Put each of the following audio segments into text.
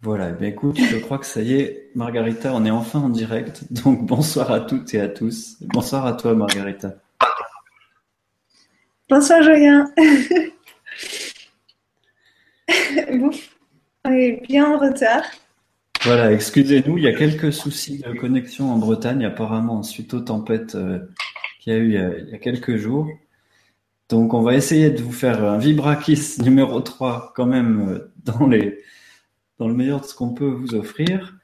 Voilà, eh écoute, je crois que ça y est, Margarita, on est enfin en direct. Donc bonsoir à toutes et à tous. Bonsoir à toi, Margarita. Bonsoir, Julien. on est bien en retard. Voilà, excusez-nous, il y a quelques soucis de connexion en Bretagne, apparemment, suite aux tempêtes euh, qu'il y a eu il y a, quelques jours. Donc, on va essayer de vous faire un Vibrakis numéro 3 quand même euh, dans les dans le meilleur de ce qu'on peut vous offrir.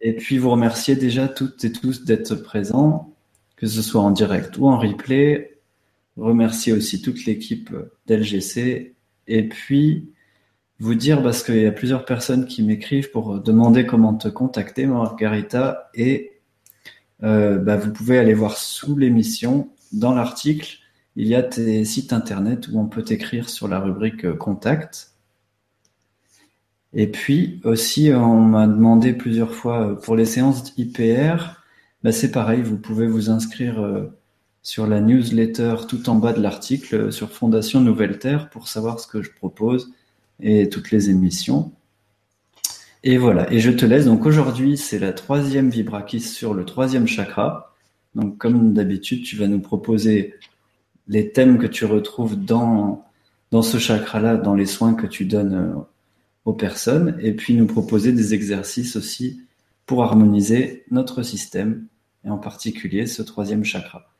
Et puis vous remercier déjà toutes et tous d'être présents, que ce soit en direct ou en replay. Remercier aussi toute l'équipe d'LGC. Et puis vous dire, parce qu'il y a plusieurs personnes qui m'écrivent pour demander comment te contacter, Margarita. Et euh, bah, vous pouvez aller voir sous l'émission, dans l'article, il y a tes sites internet où on peut t'écrire sur la rubrique Contact. Et puis aussi, on m'a demandé plusieurs fois euh, pour les séances IPR, bah c'est pareil, vous pouvez vous inscrire euh, sur la newsletter tout en bas de l'article euh, sur Fondation Nouvelle Terre pour savoir ce que je propose et toutes les émissions. Et voilà, et je te laisse. Donc aujourd'hui, c'est la troisième Vibrakis sur le troisième chakra. Donc comme d'habitude, tu vas nous proposer les thèmes que tu retrouves dans, dans ce chakra-là, dans les soins que tu donnes aux personnes et puis nous proposer des exercices aussi pour harmoniser notre système et en particulier ce troisième chakra.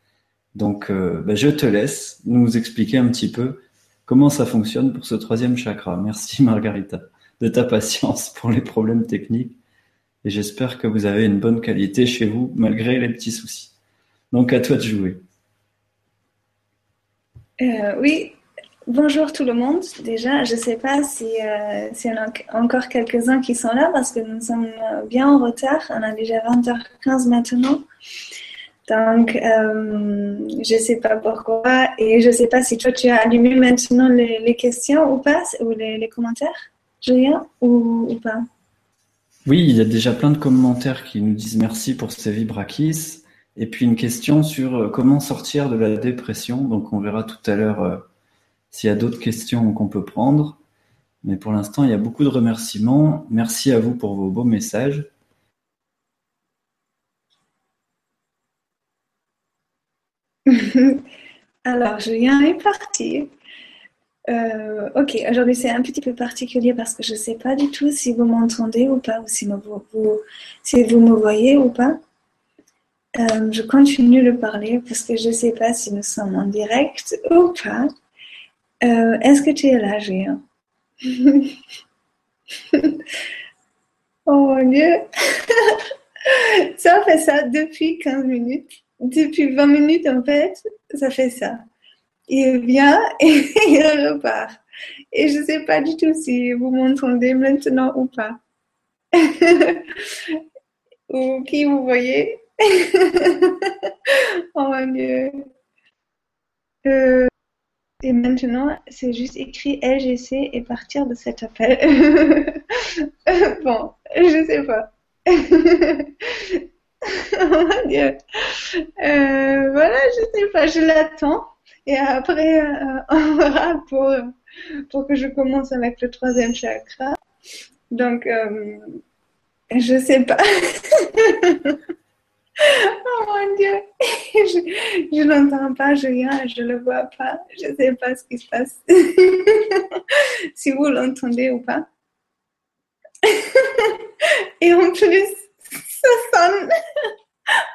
Donc euh, ben, je te laisse nous expliquer un petit peu comment ça fonctionne pour ce troisième chakra. Merci Margarita de ta patience pour les problèmes techniques et j'espère que vous avez une bonne qualité chez vous malgré les petits soucis. Donc à toi de jouer. Euh, oui, Bonjour tout le monde. Déjà, je ne sais pas si, euh, y en a encore quelques-uns qui sont là parce que nous sommes euh, bien en retard. On a déjà 20h15 maintenant. Donc, euh, je ne sais pas pourquoi. Et je ne sais pas si toi, tu as allumé maintenant les, questions ou pas, ou les, commentaires, Julien, ou, ou, pas? Oui, il y a déjà plein de commentaires qui nous disent merci pour ces vibrakis. Et puis une question sur euh, comment sortir de la dépression. Donc, on verra tout à l'heure s'il y a d'autres questions qu'on peut prendre. Mais pour l'instant, il y a beaucoup de remerciements. Merci à vous pour vos beaux messages. Alors, Julien est parti. Euh, ok, aujourd'hui c'est un petit peu particulier parce que je ne sais pas du tout si vous m'entendez ou pas, ou si vous, me voyez ou pas. Euh, je continue de parler parce que je ne sais pas si nous sommes en direct ou pas. Euh, est-ce que tu es là, Julien Oh mon Dieu Ça fait ça depuis 15 minutes. Depuis 20 minutes, en fait, ça fait ça. Il vient et il repart. Et je ne sais pas du tout si vous m'entendez maintenant ou pas. ou qui vous voyez? oh mon Dieu. Euh, et maintenant, c'est juste écrit LGC et partir de cet appel. bon, je sais pas. oh mon Dieu. Voilà, je sais pas, je l'attends. Et après, euh, on verra pour, pour que je commence avec le troisième chakra. Donc, euh, je sais pas. Oh mon Dieu, je ne l'entends pas, je viens, je ne le vois pas, je ne sais pas ce qui se passe. si vous l'entendez ou pas. Et en plus, ça sonne.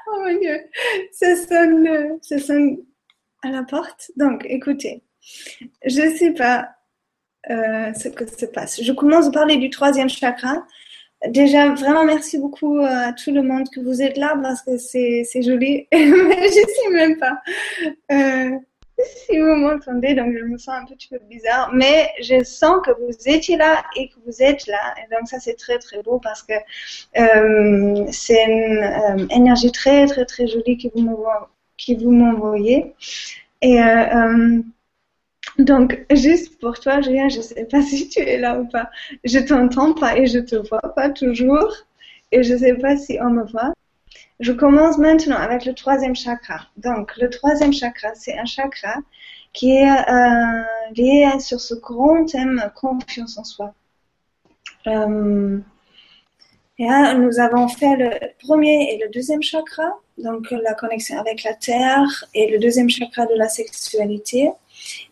Oh mon Dieu, ça sonne, ça sonne à la porte. Donc, écoutez, je ne sais pas euh, ce que se passe. Je commence à parler du troisième chakra. Déjà, vraiment merci beaucoup à tout le monde que vous êtes là parce que c'est, joli. Je ne sais même pas euh, si vous m'entendez, donc je me sens un petit peu bizarre. Mais je sens que vous étiez là et que vous êtes là. Et donc ça, c'est très très beau parce que euh, c'est une euh, énergie très très très jolie que vous m'envoyez. Et donc, juste pour toi, Julien, je ne sais pas si tu es là ou pas. Je t'entends pas et je te vois pas toujours. Et je ne sais pas si on me voit. Je commence maintenant avec le troisième chakra. Donc, le troisième chakra, c'est un chakra qui est euh, lié sur ce grand thème confiance en soi. Euh, Et là, nous avons fait le premier et le deuxième chakra, donc la connexion avec la terre et le deuxième chakra de la sexualité.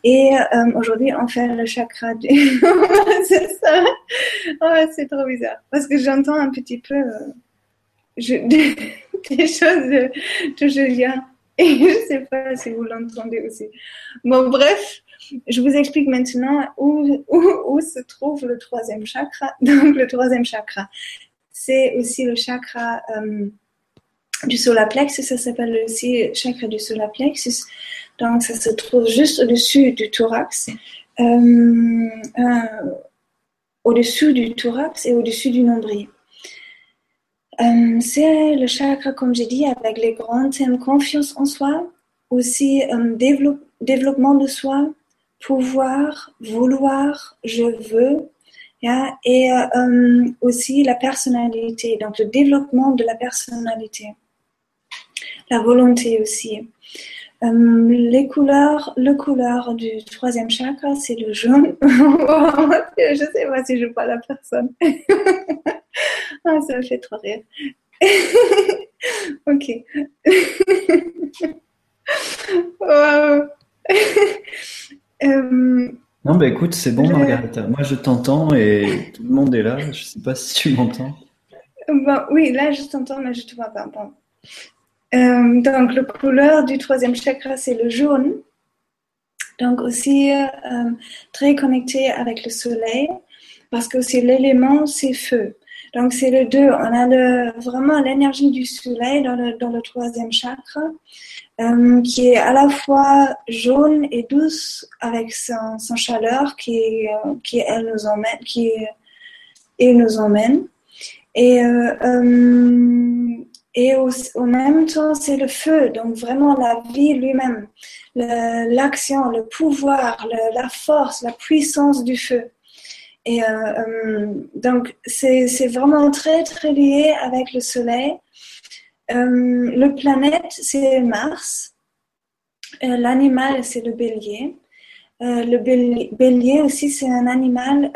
Et euh, aujourd'hui, on fait le chakra du... c'est ça. Oh, c'est trop bizarre. Parce que j'entends un petit peu euh, des choses de, de Julien. Et je ne sais pas si vous l'entendez aussi. Bon, bref, je vous explique maintenant où, se trouve le troisième chakra. Donc, le troisième chakra, c'est aussi le chakra euh, du solar plexus. Ça s'appelle aussi chakra du solar plexus. Donc, ça se trouve juste au-dessus du thorax. Euh, au-dessus du thorax et au-dessus du nombril. Euh, c'est le chakra, comme j'ai dit, avec les grands thèmes confiance en soi, aussi euh, développement de soi, pouvoir, vouloir, je veux, et euh, aussi la personnalité, donc le développement de la personnalité, la volonté aussi. les couleurs, le couleur du troisième chakra, c'est le jaune. je ne sais pas si je vois la personne. Ah, ça me fait trop rire. ok. Euh, non, bah écoute, c'est bon, Margarita. Moi, je t'entends et tout le monde est là. Je ne sais pas si tu m'entends. oui, là, je t'entends, mais je ne te vois pas. Euh, donc, la couleur du troisième chakra, c'est le jaune. Donc, aussi euh, très connecté avec le soleil, parce que aussi l'élément, c'est feu. Donc, c'est le deux. On a le, vraiment l'énergie du soleil dans le, dans le troisième chakra, euh, qui est à la fois jaune et douce avec son, son chaleur qui, qui elle nous emmène, qui et nous emmène. Et, et au, même temps, c'est le feu, donc vraiment la vie lui-même, l'action, le, pouvoir, la force, la puissance du feu. Et euh, euh, donc, c'est vraiment très, très lié avec le Soleil. Euh, le planète, c'est Mars. L'animal, c'est le bélier. le bélier aussi, c'est un animal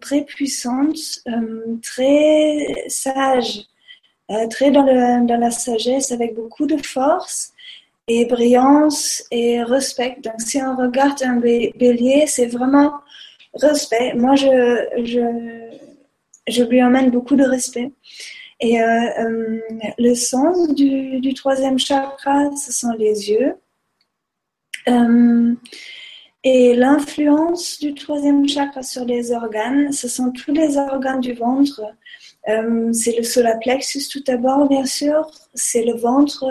très puissant, très sage, très dans, la sagesse, avec beaucoup de force et brillance et respect. Donc, si on regarde un bélier, c'est vraiment respect. Moi, je, je, je lui emmène beaucoup de respect. Et euh, euh, le sens du, du, troisième chakra, ce sont les yeux. Euh, et l'influence du troisième chakra sur les organes, ce sont tous les organes du ventre. Euh, c'est le solar plexus tout d'abord, bien sûr. C'est le ventre,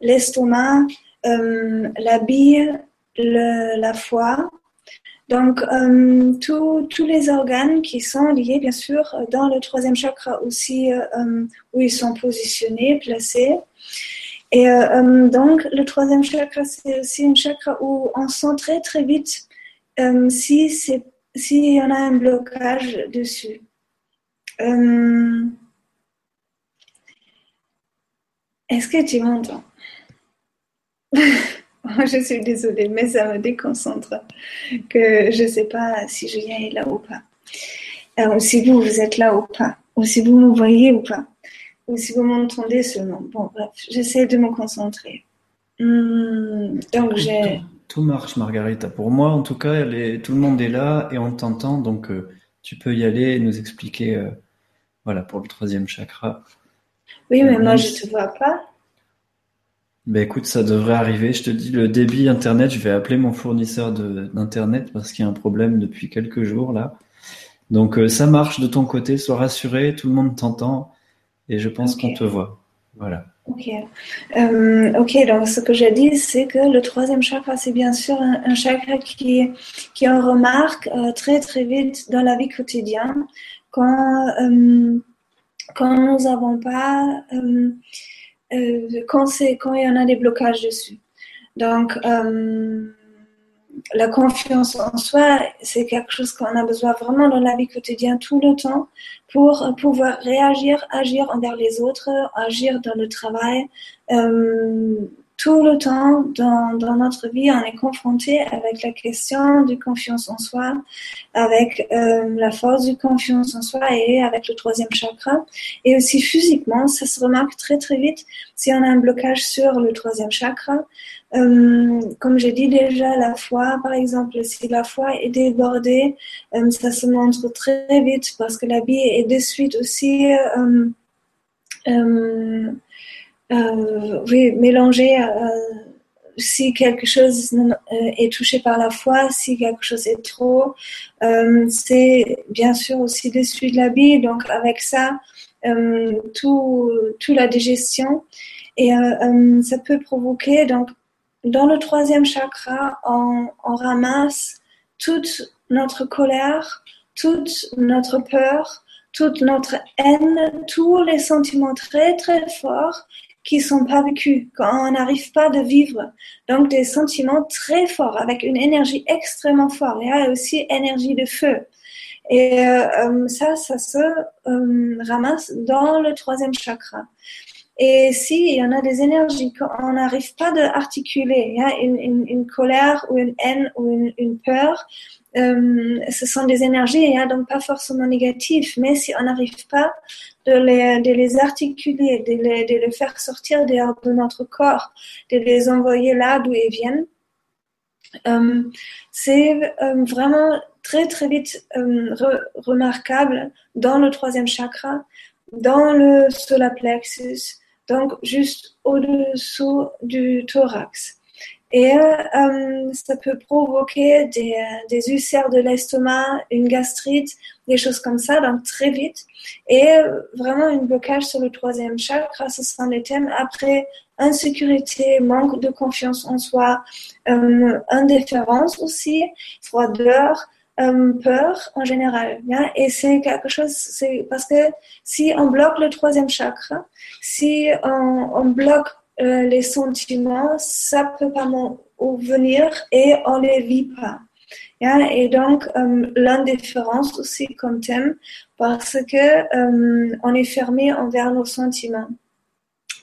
l'estomac, euh, la bile, le, la foie. Donc, euh, tous les organes qui sont liés, bien sûr, dans le troisième chakra aussi, où ils sont positionnés, placés. Et donc, le troisième chakra, c'est aussi un chakra où on sent très, très vite si s'il y en a un blocage dessus. Est-ce que tu m'entends? Je suis désolée, mais ça me déconcentre que je ne sais pas si Julien est là ou pas. Euh, ou si vous, vous êtes là ou pas. Ou si vous me voyez ou pas. Ou si vous m'entendez seulement. Bon, bref, j'essaie de me concentrer. Hmm, donc, j'ai... Tout, marche, Margarita. Pour moi, en tout cas, tout le monde est là et on t'entend. Donc, euh, tu peux y aller et nous expliquer, euh, voilà, pour le troisième chakra. Oui, mais moi, je ne te vois pas. Ben écoute, ça devrait arriver. Je te dis, le débit Internet, je vais appeler mon fournisseur d'Internet parce qu'il y a un problème depuis quelques jours là. Donc euh, ça marche de ton côté, sois rassuré, tout le monde t'entend et je pense qu'on te voit. Voilà. Ok. Euh, ok, donc ce que j'ai dit, c'est que le troisième chakra, c'est bien sûr un, chakra qui, qui on remarque euh, très très vite dans la vie quotidienne quand, quand nous n'avons pas euh, quand, quand il y en a des blocages dessus. Donc, euh, la confiance en soi, c'est quelque chose qu'on a besoin vraiment dans la vie quotidienne tout le temps pour pouvoir réagir, agir envers les autres, agir dans le travail, euh, tout le temps dans, dans notre vie, on est confronté avec la question de confiance en soi, avec euh, la force de confiance en soi et avec le troisième chakra. Et aussi physiquement, ça se remarque très très vite si on a un blocage sur le troisième chakra. Euh, comme j'ai dit déjà, la foi, par exemple, si la foi est débordée, euh, ça se montre très vite parce que la vie est de suite aussi oui, mélanger euh, si quelque chose est touché par la foi, si quelque chose est trop, c'est bien sûr aussi dessus de la vie. Donc avec ça, tout, tout la digestion et ça peut provoquer donc dans le troisième chakra, on, on ramasse toute notre colère, toute notre peur, toute notre haine, tous les sentiments très très forts qui sont pas vécus, quand on n'arrive pas de vivre. Donc des sentiments très forts, avec une énergie extrêmement forte. Il y a aussi énergie de feu. Et euh, euh ça, ça se euh, ramasse dans le troisième chakra. Et si il y en a des énergies qu'on n'arrive pas à articuler, il y a une, une, colère ou une haine ou une peur, euh, ce sont des énergies, hein, donc pas forcément négatives, mais si on n'arrive pas de les, articuler, de les, faire sortir de notre corps, de les envoyer là d'où ils viennent, euh, c'est euh, vraiment très très vite re remarquable dans le troisième chakra, dans le solar plexus, donc juste au-dessous du thorax. Et euh, ça peut provoquer des, euh, des ulcères de l'estomac, une gastrite, des choses comme ça, donc très vite. Et euh, vraiment un blocage sur le troisième chakra, ce sont des thèmes après insécurité, manque de confiance en soi, euh, indifférence aussi, froideur, euh, peur en général. Hein? Et c'est quelque chose, c'est parce que si on bloque le troisième chakra, si on, on bloque euh, les sentiments, ça peut pas venir et on les vit pas. Et donc, euh, l'indifférence aussi comme thème, parce que euh, on est fermé envers nos sentiments.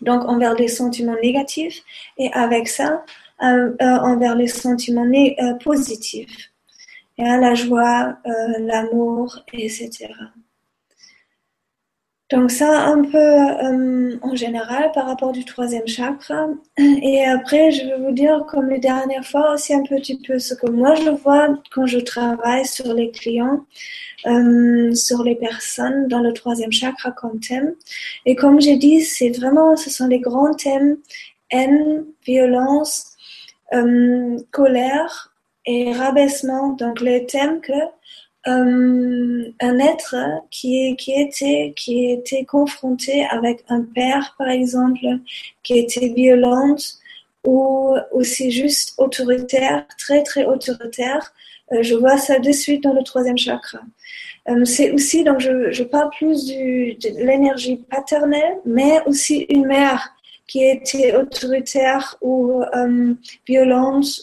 Donc, envers les sentiments négatifs et avec ça, envers les sentiments positifs. la joie, l'amour, etc. Donc ça un peu euh, en général par rapport du troisième chakra. Et après, je vais vous dire comme la dernière fois aussi un petit peu ce que moi je vois quand je travaille sur les clients, euh, sur les personnes dans le troisième chakra comme thème. Et comme j'ai dit, c'est vraiment, ce sont les grands thèmes haine, violence, euh, colère et rabaissement. Donc les thèmes que euh, un être qui, était, confronté avec un père, par exemple, qui était violente ou aussi juste autoritaire, très très autoritaire. Euh, je vois ça de suite dans le troisième chakra. Euh, c'est aussi, donc je, parle plus de l'énergie paternelle, mais aussi une mère qui était autoritaire ou euh,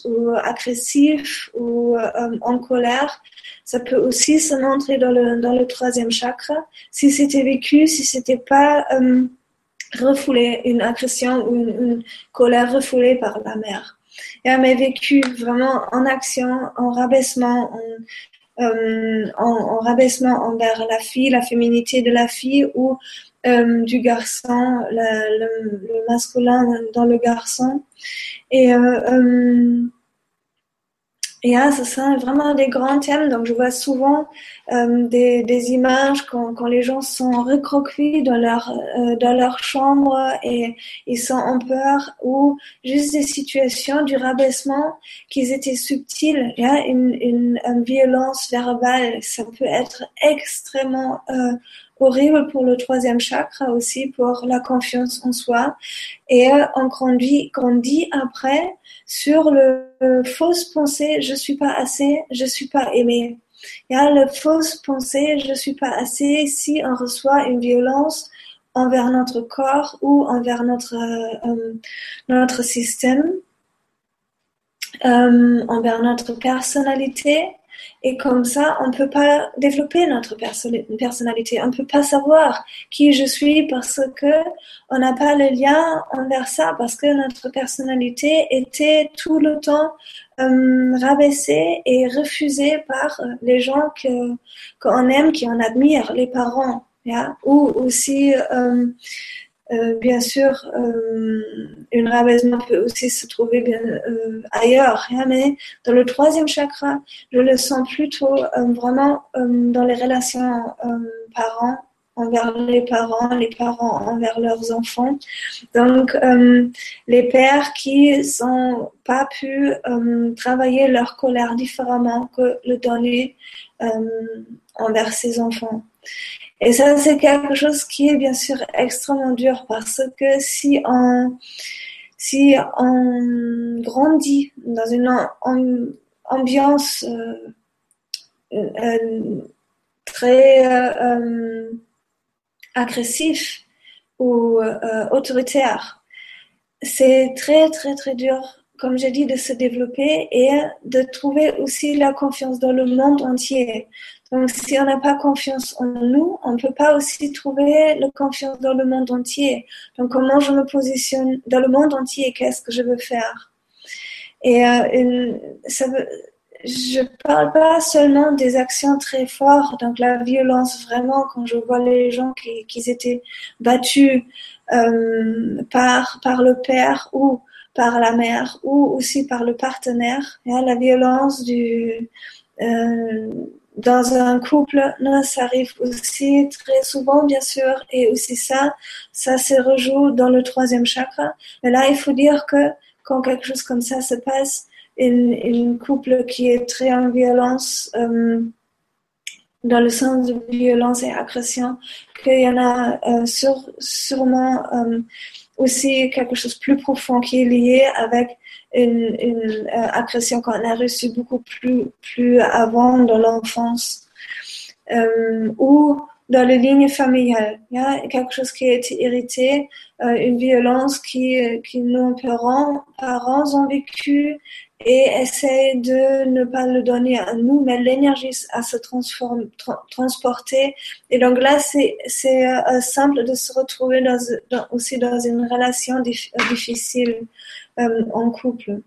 ou agressive ou euh, en colère ça peut aussi se montrer dans le, dans le troisième chakra. Si c'était vécu, si c'était pas euh, refoulé, une agression ou une, colère refoulée par la mère. Et mais vécu vraiment en action, en rabaissement, en, euh, en, rabaissement envers la fille, la féminité de la fille ou euh, du garçon, le, masculin dans le garçon. Et euh, euh et là, ce sont vraiment des grands thèmes. Donc, je vois souvent euh, des, des, images quand, quand, les gens sont recroquevillés dans leur euh, dans leur chambre et ils sont en peur ou juste des situations du rabaissement qui étaient subtiles. Il y a une, une, une violence verbale. Ça peut être extrêmement euh, horrible pour le troisième chakra aussi, pour la confiance en soi. Et euh, on grandit, grandit après sur le, fausse pensée, je suis pas assez, je suis pas aimé. Il y a le fausse pensée, je suis pas assez si on reçoit une violence envers notre corps ou envers notre, euh, euh, notre système, euh, envers notre personnalité. Et comme ça, on ne peut pas développer notre personnalité. On ne peut pas savoir qui je suis parce que on n'a pas le lien envers ça, parce que notre personnalité était tout le temps euh, rabaissée et refusée par euh, les gens que qu'on aime, qui en admire, les parents, ou aussi euh, bien sûr, euh, une rabaissement peut aussi se trouver euh, ailleurs, hein, mais dans le troisième chakra, je le sens plutôt vraiment dans les relations parents envers les parents, les parents envers leurs enfants. Donc, les pères qui n'ont pas pu travailler leur colère différemment que le donner envers ses enfants. Et ça, c'est quelque chose qui est bien sûr extrêmement dur parce que si on, si on grandit dans une ambiance euh, euh, très euh, agressive ou autoritaire, c'est très très très dur, comme j'ai dit, de se développer et de trouver aussi la confiance dans le monde entier. Donc, si on n'a pas confiance en nous, on ne peut pas aussi trouver la confiance dans le monde entier. Donc, comment je me positionne dans le monde entier Qu'est-ce que je veux faire? Et euh, ça veut, je parle pas seulement des actions très fortes, donc la violence vraiment, quand je vois les gens qui, qui étaient battus euh, par, par le père ou par la mère ou aussi par le partenaire, et la violence du... Euh, dans un couple, ça arrive aussi très souvent, bien sûr, et aussi ça, ça se rejoue dans le troisième chakra. Mais là, il faut dire que quand quelque chose comme ça se passe, une couple qui est très en violence, euh, dans le sens de violence et agression, qu'il y en a euh, sûrement euh, aussi quelque chose de plus profond qui est lié avec une, euh, agression qu'on a reçue beaucoup plus, avant dans l'enfance ou dans les lignes familiales. Il y a quelque chose qui a été hérité, une violence qui nos parents, parents ont vécu et essaient de ne pas le donner à nous, mais l'énergie à se transformer, transporter. Et donc là, c'est euh, simple de se retrouver dans, aussi dans une relation difficile euh, en couple.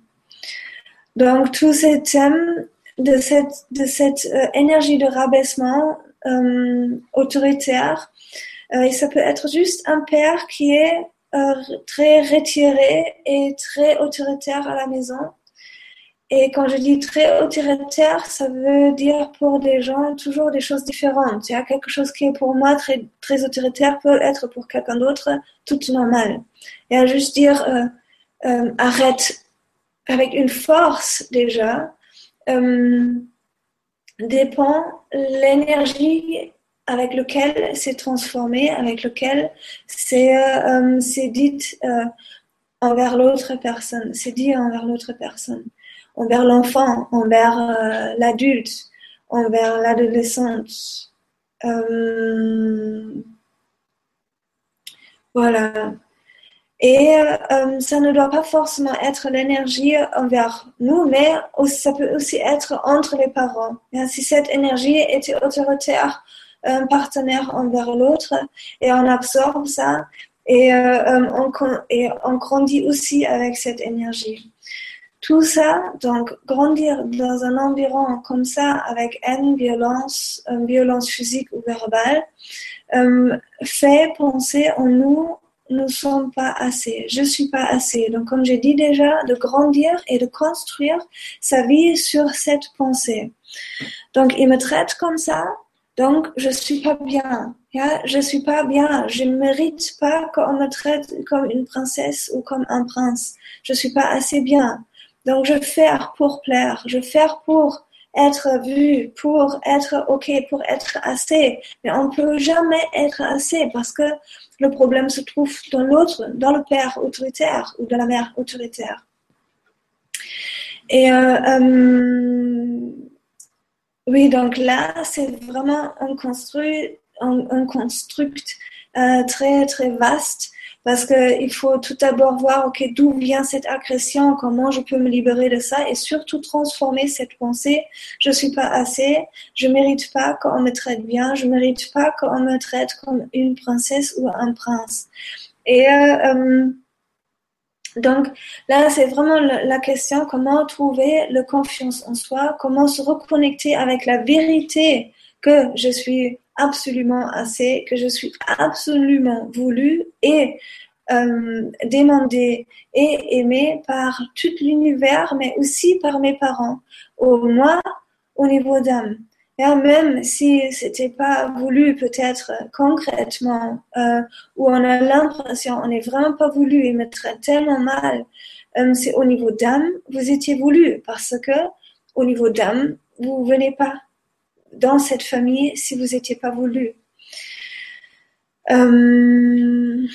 Donc, tous ces thèmes de cette, de cette euh, énergie de rabaissement euh, autoritaire, et ça peut être juste un père qui est très retiré et très autoritaire à la maison. Et quand je dis très autoritaire, ça veut dire pour des gens toujours des choses différentes. Il y a quelque chose qui est pour moi très, très autoritaire peut être pour quelqu'un d'autre tout normal. Et à juste dire, euh, arrête avec une force déjà, euh, dépend l'énergie avec laquelle c'est transformé, avec laquelle c'est euh, dit envers l'autre personne, c'est dit envers l'autre personne, envers l'enfant, envers l'adulte, envers l'adolescente. voilà. Et euh, ça ne doit pas forcément être l'énergie envers nous, mais ça peut aussi être entre les parents. si cette énergie était autoritaire, un partenaire envers l'autre, et on absorbe ça, et, euh, et on grandit aussi avec cette énergie. Tout ça, donc grandir dans un environnement comme ça, avec une violence, violence physique ou verbale, euh, fait penser en nous ne sommes pas assez, je suis pas assez. Donc, comme j'ai dit déjà, de grandir et de construire sa vie sur cette pensée. Donc, il me traite comme ça, donc je suis pas bien. Yeah? Je suis pas bien. Je ne mérite pas qu'on me traite comme une princesse ou comme un prince. Je suis pas assez bien. Donc, je fais pour plaire, je fais pour être vu, pour être OK, pour être assez. Mais on peut jamais être assez parce que le problème se trouve dans l'autre, dans le père autoritaire ou dans la mère autoritaire. Et euh, euh, oui, donc là, c'est vraiment un construit, construct euh, très très vaste parce qu'il faut tout d'abord voir, ok, d'où vient cette agression, comment je peux me libérer de ça, et surtout transformer cette pensée, je suis pas assez, je mérite pas qu'on me traite bien, je mérite pas qu'on me traite comme une princesse ou un prince. Et euh, euh donc là, c'est vraiment la question comment trouver la confiance en soi, comment se reconnecter avec la vérité que je suis absolument assez, que je suis absolument voulu et euh, demandé et aimé par tout l'univers, mais aussi par mes parents, au moins au niveau d'âme. même si c'était pas voulu peut-être concrètement, euh, où on a l'impression on n'est vraiment pas voulu et me traite tellement mal, euh, c'est au niveau d'âme, vous étiez voulu parce que au niveau d'âme, vous venez pas dans cette famille si vous n'étiez pas voulu. Euh,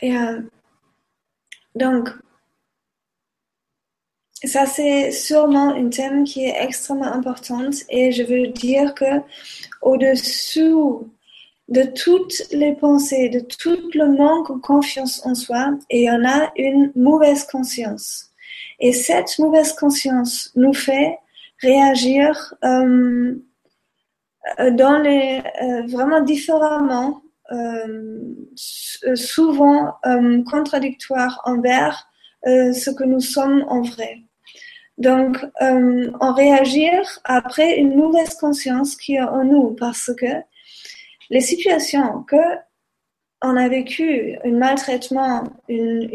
et, euh, donc, ça c'est sûrement un thème qui est extrêmement important et je veux dire que au-dessous de toutes les pensées, de tout le manque de confiance en soi, il y en a une mauvaise conscience. Et cette mauvaise conscience nous fait réagir euh, dans les euh, vraiment différemment, euh, souvent contradictoires envers ce que nous sommes en vrai. Donc, on réagir après une mauvaise conscience qui est en nous parce que les situations que on a vécu, un maltraitement, une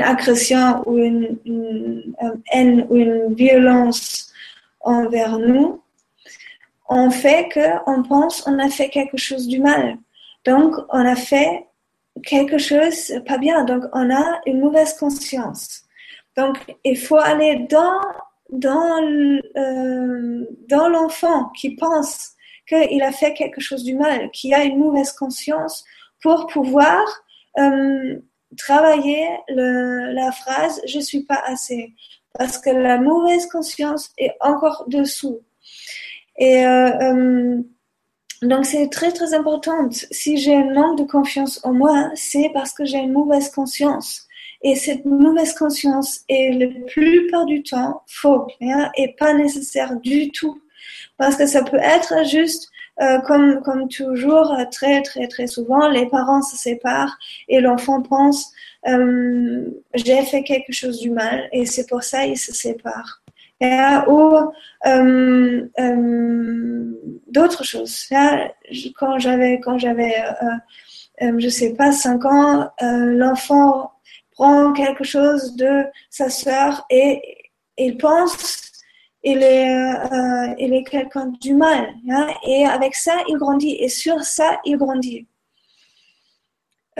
agression ou une, haine ou une violence envers nous, on fait qu'on pense on a fait quelque chose du mal. Donc, on a fait quelque chose pas bien. Donc, on a une mauvaise conscience. Donc, il faut aller dans, dans, euh, dans l'enfant qui pense qu'il a fait quelque chose du mal, qui a une mauvaise conscience pour pouvoir euh, travailler le, la phrase je suis pas assez parce que la mauvaise conscience est encore dessous. Et euh, euh, donc c'est très très important. Si j'ai un manque de confiance en moi, c'est parce que j'ai une mauvaise conscience. Et cette mauvaise conscience est la plupart du temps faux hein, et pas nécessaire du tout. Parce que ça peut être juste euh, comme, comme toujours, très, très, très souvent, les parents se séparent et l'enfant pense euh, j'ai fait quelque chose du mal et c'est pour ça il se sépare. ou euh, d'autres choses. quand j'avais, quand j'avais, je sais pas, cinq ans, l'enfant prend quelque chose de sa sœur et il pense il est, euh, il est quelqu'un du mal. Hein, et avec ça, il grandit. Et sur ça, il grandit.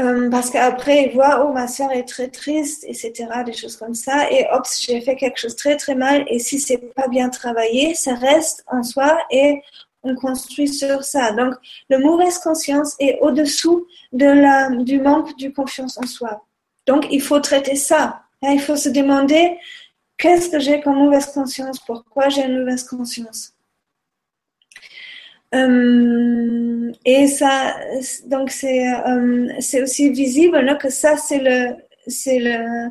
Euh, parce qu'après, il voit, oh, ma soeur est très triste, etc., des choses comme ça. Et hop, j'ai fait quelque chose très, très mal. Et si c'est pas bien travaillé, ça reste en soi et on construit sur ça. Donc, la mauvaise conscience est au-dessous de la, du manque de confiance en soi. Donc, il faut traiter ça. Hein, il faut se demander, Qu'est-ce que j'ai comme mauvaise conscience? Pourquoi j'ai une mauvaise conscience? Euh, Et ça, donc c'est euh, aussi visible que ça c'est le c'est le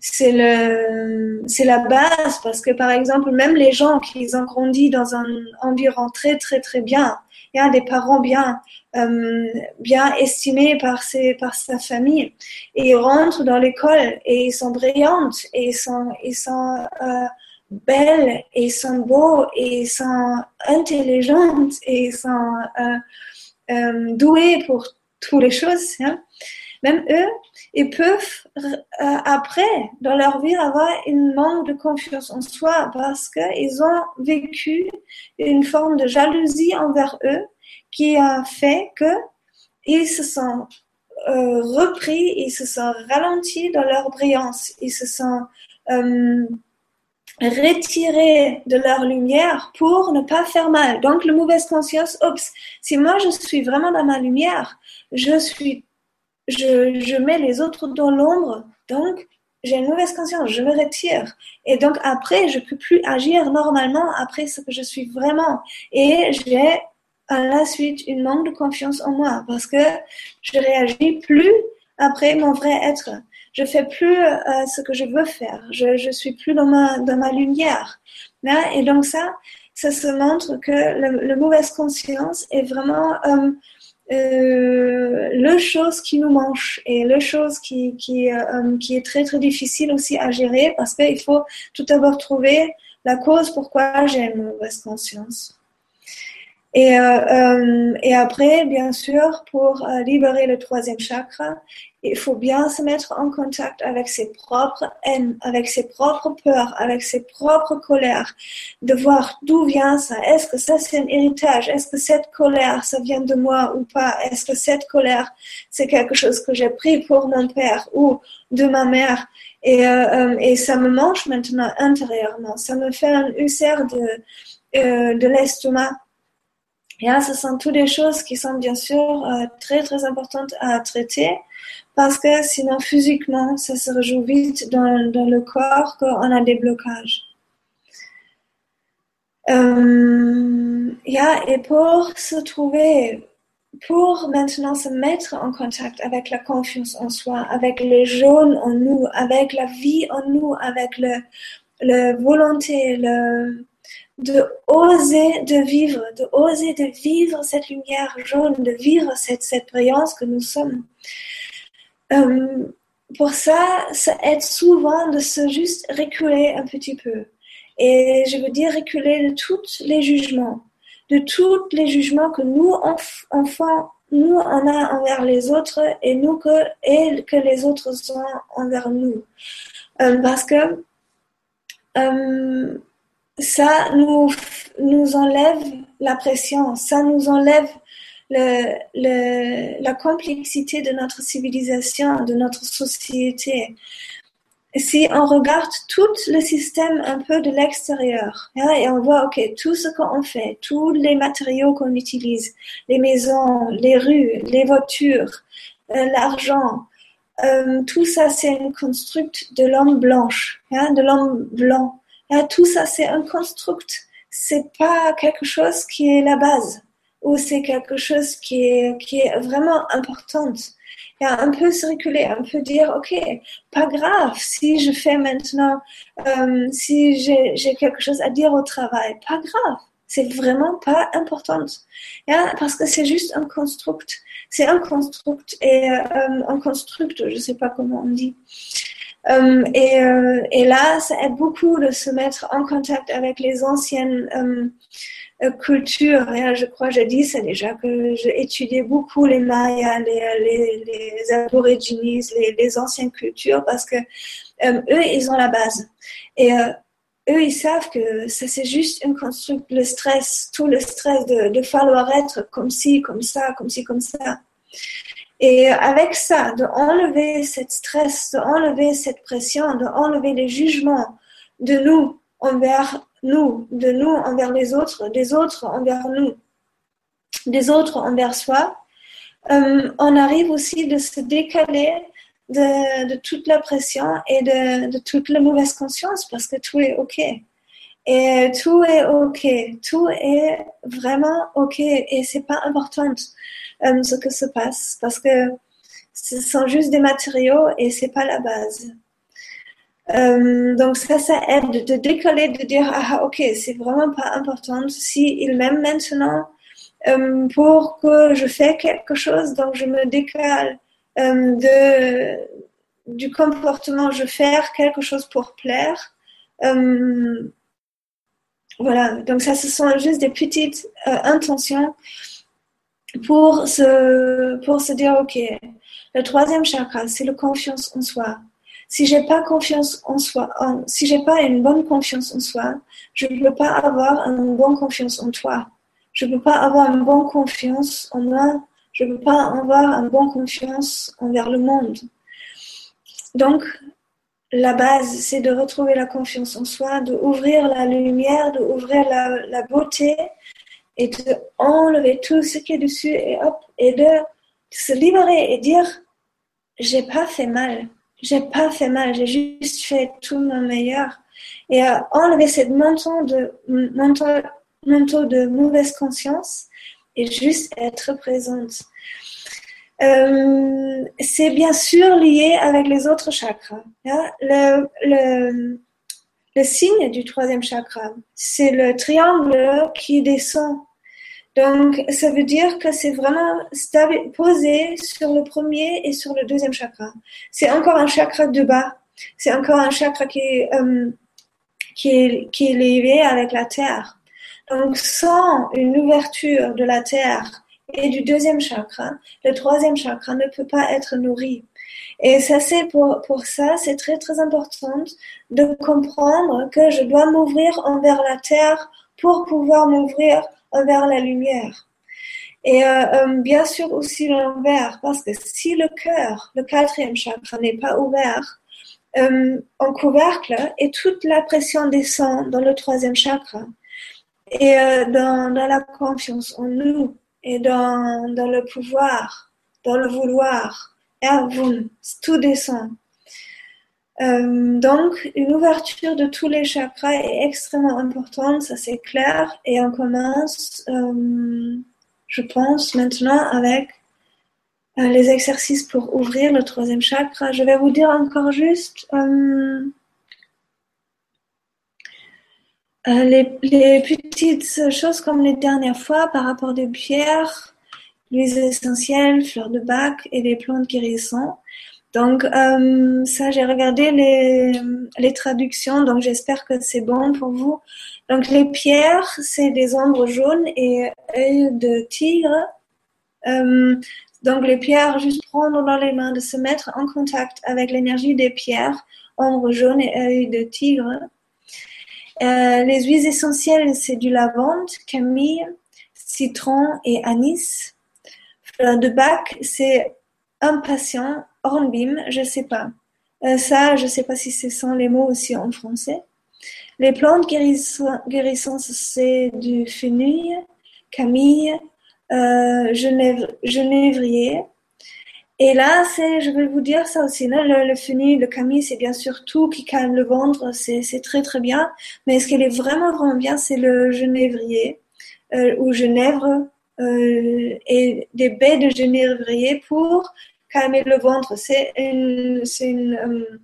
c'est le c'est la base. Parce que par exemple même les gens qui ont grandi dans un environnement très très très bien a des parents bien euh, bien estimés par ses par sa famille et ils rentrent dans l'école et ils sont brillantes et ils sont ils sont euh, belles et ils sont beaux et ils sont intelligentes et ils sont euh, doués pour toutes les choses hein. Même eux ils peuvent après dans leur vie avoir une manque de confiance en soi parce qu'ils ont vécu une forme de jalousie envers eux qui a fait que ils se sont euh, repris, ils se sont ralentis dans leur brillance, ils se sont euh, retirés de leur lumière pour ne pas faire mal. Donc, la mauvaise conscience, oups, si moi je suis vraiment dans ma lumière, je suis, je, je mets les autres dans l'ombre, donc j'ai une mauvaise conscience, je me retire. Et donc après, je peux plus agir normalement après ce que je suis vraiment. Et j'ai à la suite une manque de confiance en moi parce que je réagis plus après mon vrai être. Je fais plus euh, ce que je veux faire. Je, je suis plus dans ma, dans ma lumière. Et donc ça, ça se montre que la, mauvaise conscience est vraiment euh, euh, le chose qui nous mange et le chose qui, qui, euh, qui est très très difficile aussi à gérer parce qu'il faut tout d'abord trouver la cause pourquoi j'ai une mauvaise conscience. Et, euh, et après, bien sûr, pour libérer le troisième chakra, il faut bien se mettre en contact avec ses propres haines, avec ses propres peurs, avec ses propres colères, de voir d'où vient ça. Est-ce que ça c'est un héritage? Est-ce que cette colère, ça vient de moi ou pas? Est-ce que cette colère, c'est quelque chose que j'ai pris pour mon père ou de ma mère? Et, euh, et ça me mange maintenant intérieurement. Ça me fait un ulcère de, euh, de l'estomac. Ce sont toutes des choses qui sont bien sûr euh, très très importantes à traiter parce que sinon physiquement, ça se rejoue vite dans, le corps qu'on a des blocages. Euh, et pour se trouver, pour maintenant se mettre en contact avec la confiance en soi, avec le jaune en nous, avec la vie en nous, avec le, la volonté, le, de oser de vivre, de oser de vivre cette lumière jaune, de vivre cette, cette brillance que nous sommes. Euh, pour ça, ça aide souvent de se juste reculer un petit peu. Et je veux dire reculer de tous les jugements, de tous les jugements que nous, enfants, nous, on a envers les autres et nous que, et que les autres ont envers nous. Euh, parce que euh, ça nous, nous enlève la pression, ça nous enlève la complexité de notre civilisation, de notre société. Si on regarde tout le système un peu de l'extérieur hein, et on voit ok tout ce qu'on fait, tous les matériaux qu'on utilise, les maisons, les rues, les voitures, euh, l'argent, euh, tout ça c'est un construct de l'homme blanche, hein, de l'homme blanc. Tout ça c'est un construct, c'est pas quelque chose qui est la base ou c'est quelque chose qui est, qui est vraiment important. Et un peu circuler, un peu dire, OK, pas grave si je fais maintenant, euh, si j'ai quelque chose à dire au travail, pas grave. C'est vraiment pas important. Parce que c'est juste un construct. C'est un construct et euh, un construct, je sais pas comment on dit. Euh, et, euh, et, là, ça aide beaucoup de se mettre en contact avec les anciennes euh, euh, culture. je crois, j'ai dit ça déjà, que j'ai étudié beaucoup les Mayas, les, les, les Aborigines, les, anciennes cultures, parce que eux, ils ont la base. Et eux, ils savent que ça, c'est juste une construction, le stress, tout le stress de falloir être comme ci, comme ça, comme ci, comme ça. Et avec ça, de enlever cette stress, de enlever cette pression, de enlever les jugements de nous envers nous, de nous envers les autres, des autres envers nous, des autres envers soi, euh, on arrive aussi de se décaler de, toute la pression et de, toute la mauvaise conscience parce que tout est OK. Et tout est OK, tout est vraiment OK et c'est pas important euh, ce que se passe parce que ce sont juste des matériaux et c'est pas la base. Euh, donc ça, ça aide de décoller, de dire ah ok, c'est vraiment pas important si il m'aime maintenant euh, pour que je fais quelque chose, donc je me décale de du comportement, je fais quelque chose pour plaire. Voilà, donc ça, ce sont juste des petites intentions pour se, pour se dire ok, le troisième chakra, c'est la confiance en soi si j'ai pas confiance en soi, si j'ai pas une bonne confiance en soi, je ne peux pas avoir une bonne confiance en toi. Je ne peux pas avoir une bonne confiance en moi. Je ne peux pas avoir une bonne confiance envers le monde. Donc, la base, c'est de retrouver la confiance en soi, de ouvrir la lumière, de ouvrir la, beauté et de tout ce qui est dessus et hop, et de se libérer et dire, j'ai pas fait mal j'ai pas fait mal, j'ai juste fait tout mon meilleur. Et enlever cette manteau de, manteau, manteau de mauvaise conscience et juste être présente. Euh, c'est bien sûr lié avec les autres chakras. Hein. Le, signe du troisième chakra, c'est le triangle qui descend. Donc, ça veut dire que c'est vraiment posé sur le premier et sur le deuxième chakra. C'est encore un chakra de bas. C'est encore un chakra qui euh, qui est, qui est lié avec la terre. Donc, sans une ouverture de la terre et du deuxième chakra, le troisième chakra ne peut pas être nourri. Et ça, c'est pour, ça, c'est très, très important de comprendre que je dois m'ouvrir envers la terre pour pouvoir m'ouvrir envers la lumière. Et euh, euh, bien sûr aussi l'envers, parce que si le cœur, le quatrième chakra, n'est pas ouvert euh, en couvercle, et toute la pression descend dans le troisième chakra, et dans, dans la confiance en nous, et dans, dans le pouvoir, dans le vouloir, Erwun, tout descend. Euh, donc, une ouverture de tous les chakras est extrêmement importante, ça c'est clair. Et on commence, euh, je pense, maintenant avec euh, les exercices pour ouvrir le troisième chakra. Je vais vous dire encore juste les, les, petites choses comme les dernières fois par rapport des pierres l'huile essentielle, fleurs de bac et les plantes guérissantes. Donc euh, ça, j'ai regardé les, les traductions, donc j'espère que c'est bon pour vous. Donc les pierres, c'est des ombres jaunes et œils de tigre. Euh, donc les pierres, juste prendre dans les mains, de se mettre en contact avec l'énergie des pierres, ombres jaunes et œils de tigre. Euh, les huiles essentielles, c'est du lavande, camille, citron et anis. Euh, de Bach, c'est impatient, hornbeam, je sais pas. Euh, ça, je sais pas si ce sont les mots aussi en français. Les plantes guérissantes, c'est du fenouil, camille, euh, genévrier. Et là, c'est, je vais vous dire ça aussi, le, le le camille, c'est bien sûr tout qui calme le ventre, c'est, c'est très très bien. Mais ce qui est vraiment vraiment bien, c'est le genévrier euh, ou genèvre euh, et des baies de genévrier pour calmer le ventre. C'est une, c'est une, euh,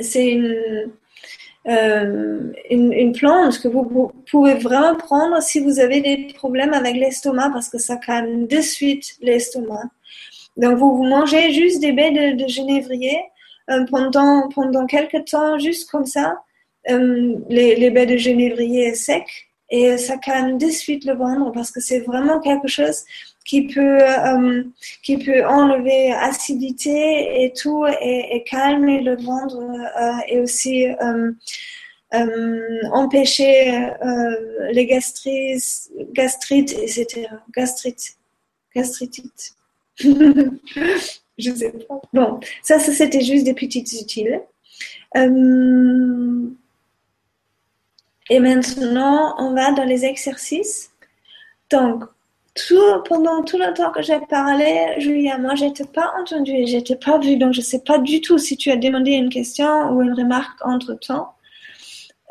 c'est une, une, une, plante que vous, pouvez vraiment prendre si vous avez des problèmes avec l'estomac parce que ça calme de suite l'estomac. Donc vous, vous mangez juste des baies de, de genévrier pendant, pendant quelques temps, juste comme ça. les, les baies de genévrier secs et ça calme de suite le ventre parce que c'est vraiment quelque chose qui peut euh, qui peut enlever acidité et tout et, calmer le ventre euh, et aussi euh, empêcher les gastrites, gastrites etc gastrite gastritite je sais pas bon ça, ça c'était juste des petites utiles et maintenant, on va dans les exercices. Donc, tout, pendant tout le temps que j'ai parlé, Julia, moi, je n'étais pas entendue, je n'étais pas vue, donc je ne sais pas du tout si tu as demandé une question ou une remarque entre-temps.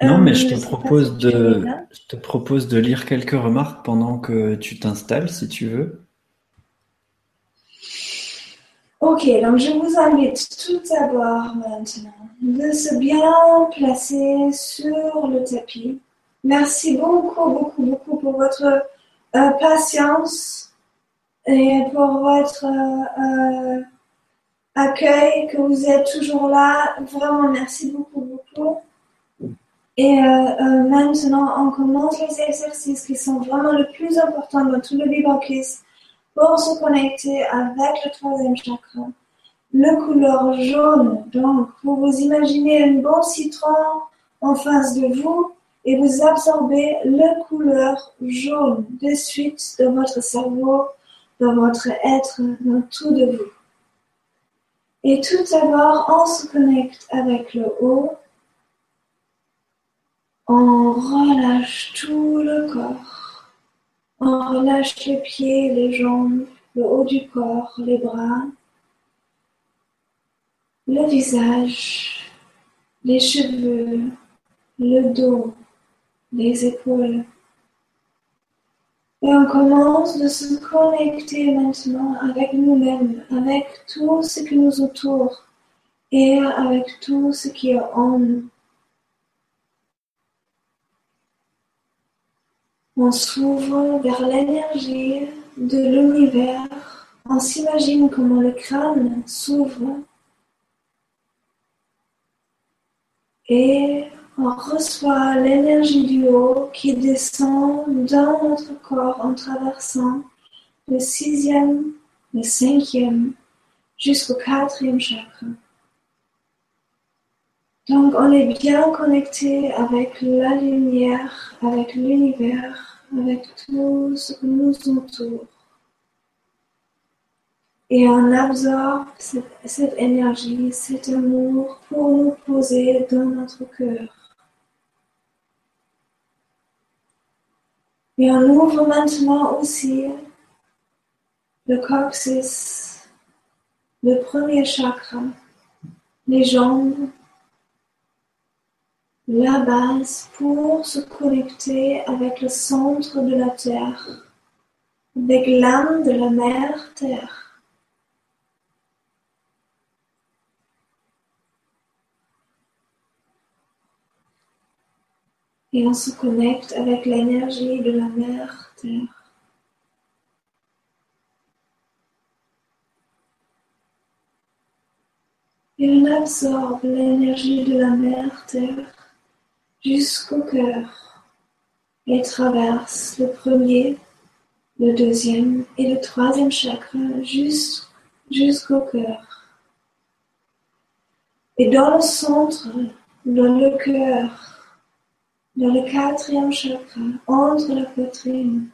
Non, mais je, euh, te propose de, je te propose de lire quelques remarques pendant que tu t'installes, si tu veux. Ok, donc je vous invite tout d'abord maintenant de se bien placer sur le tapis. Merci beaucoup, beaucoup, beaucoup pour votre euh, patience et pour votre euh, accueil, que vous êtes toujours là. Vraiment, merci beaucoup, beaucoup. Et euh, maintenant, on commence les exercices qui sont vraiment le plus important dans tout le Libre pour se connecter avec le troisième chakra. Le couleur jaune, donc vous vous imaginez un bon citron en face de vous et vous absorbez le couleur jaune de suite dans votre cerveau, dans votre être, dans tout de vous. Et tout d'abord, on se connecte avec le haut. On relâche tout le corps. On relâche les pieds, les jambes, le haut du corps, les bras, le visage, les cheveux, le dos, les épaules. Et on commence de se connecter maintenant avec nous-mêmes, avec tout ce qui nous entoure et avec tout ce qui est en nous. On s'ouvre vers l'énergie de l'univers. On s'imagine comment le crâne s'ouvre et on reçoit l'énergie du haut qui descend dans notre corps en traversant le sixième, le cinquième jusqu'au quatrième chakra. Donc on est bien connecté avec la lumière, avec l'univers, avec tout ce qui nous entoure. Et on absorbe cette, énergie, cet amour pour nous poser dans notre cœur. Et on ouvre maintenant aussi le coccyx, le premier chakra, les jambes, la base pour se connecter avec le centre de la Terre, avec l'âme de la mère Terre. Et on se connecte avec l'énergie de la mère Terre. Et on absorbe l'énergie de la mère Terre jusqu'au cœur et traverse le premier, le deuxième et le troisième chakra jusqu'au cœur. Et dans le centre, dans le cœur, dans le quatrième chakra, entre la poitrine,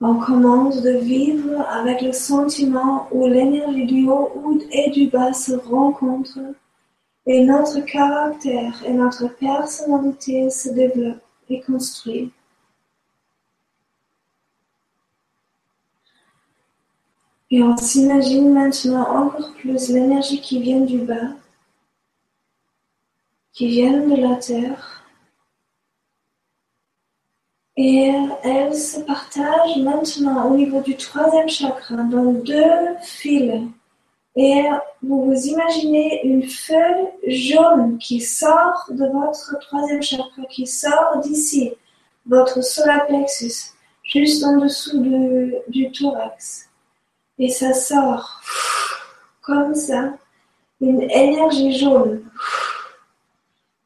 on commence de vivre avec le sentiment où l'énergie du haut et du bas se rencontrent et notre caractère et notre personnalité se développent et construisent. Et on s'imagine maintenant encore plus l'énergie qui vient du bas, qui vient de la terre. Et elle se partage maintenant au niveau du troisième chakra dans deux fils et vous vous imaginez une feuille jaune qui sort de votre troisième chakra, qui sort d'ici, votre solar plexus, juste en dessous du thorax. Et ça sort comme ça, une énergie jaune.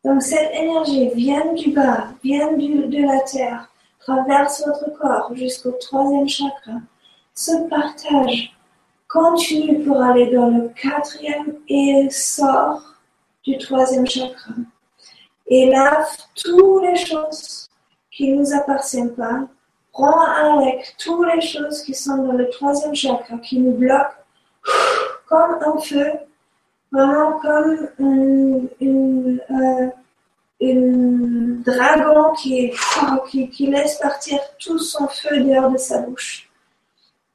Donc cette énergie vient du bas, vient de la terre, traverse votre corps jusqu'au troisième chakra, se partage continue pour aller dans le quatrième et sort du troisième chakra. Et lave toutes les choses qui ne nous appartiennent pas. Prends avec toutes les choses qui sont dans le troisième chakra, qui nous bloquent, comme un feu, vraiment comme un euh, dragon qui, laisse partir tout son feu dehors de sa bouche.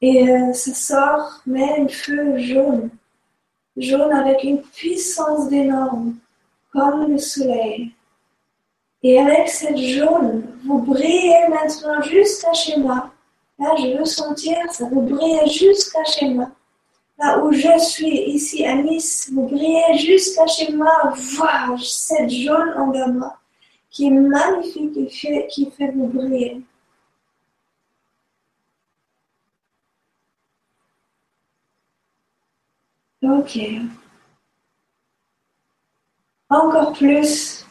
Et euh, ça sort, mais un feu jaune, jaune avec une puissance d'énorme, comme le soleil. Et avec cette jaune, vous brillez maintenant jusqu'à chez moi. Là, je veux sentir, ça vous brille jusqu'à chez moi. Là où je suis, ici à Nice, vous brillez jusqu'à chez moi. Voilà, cette jaune envers moi, qui est magnifique et qui fait vous briller. Ok. Encore plus.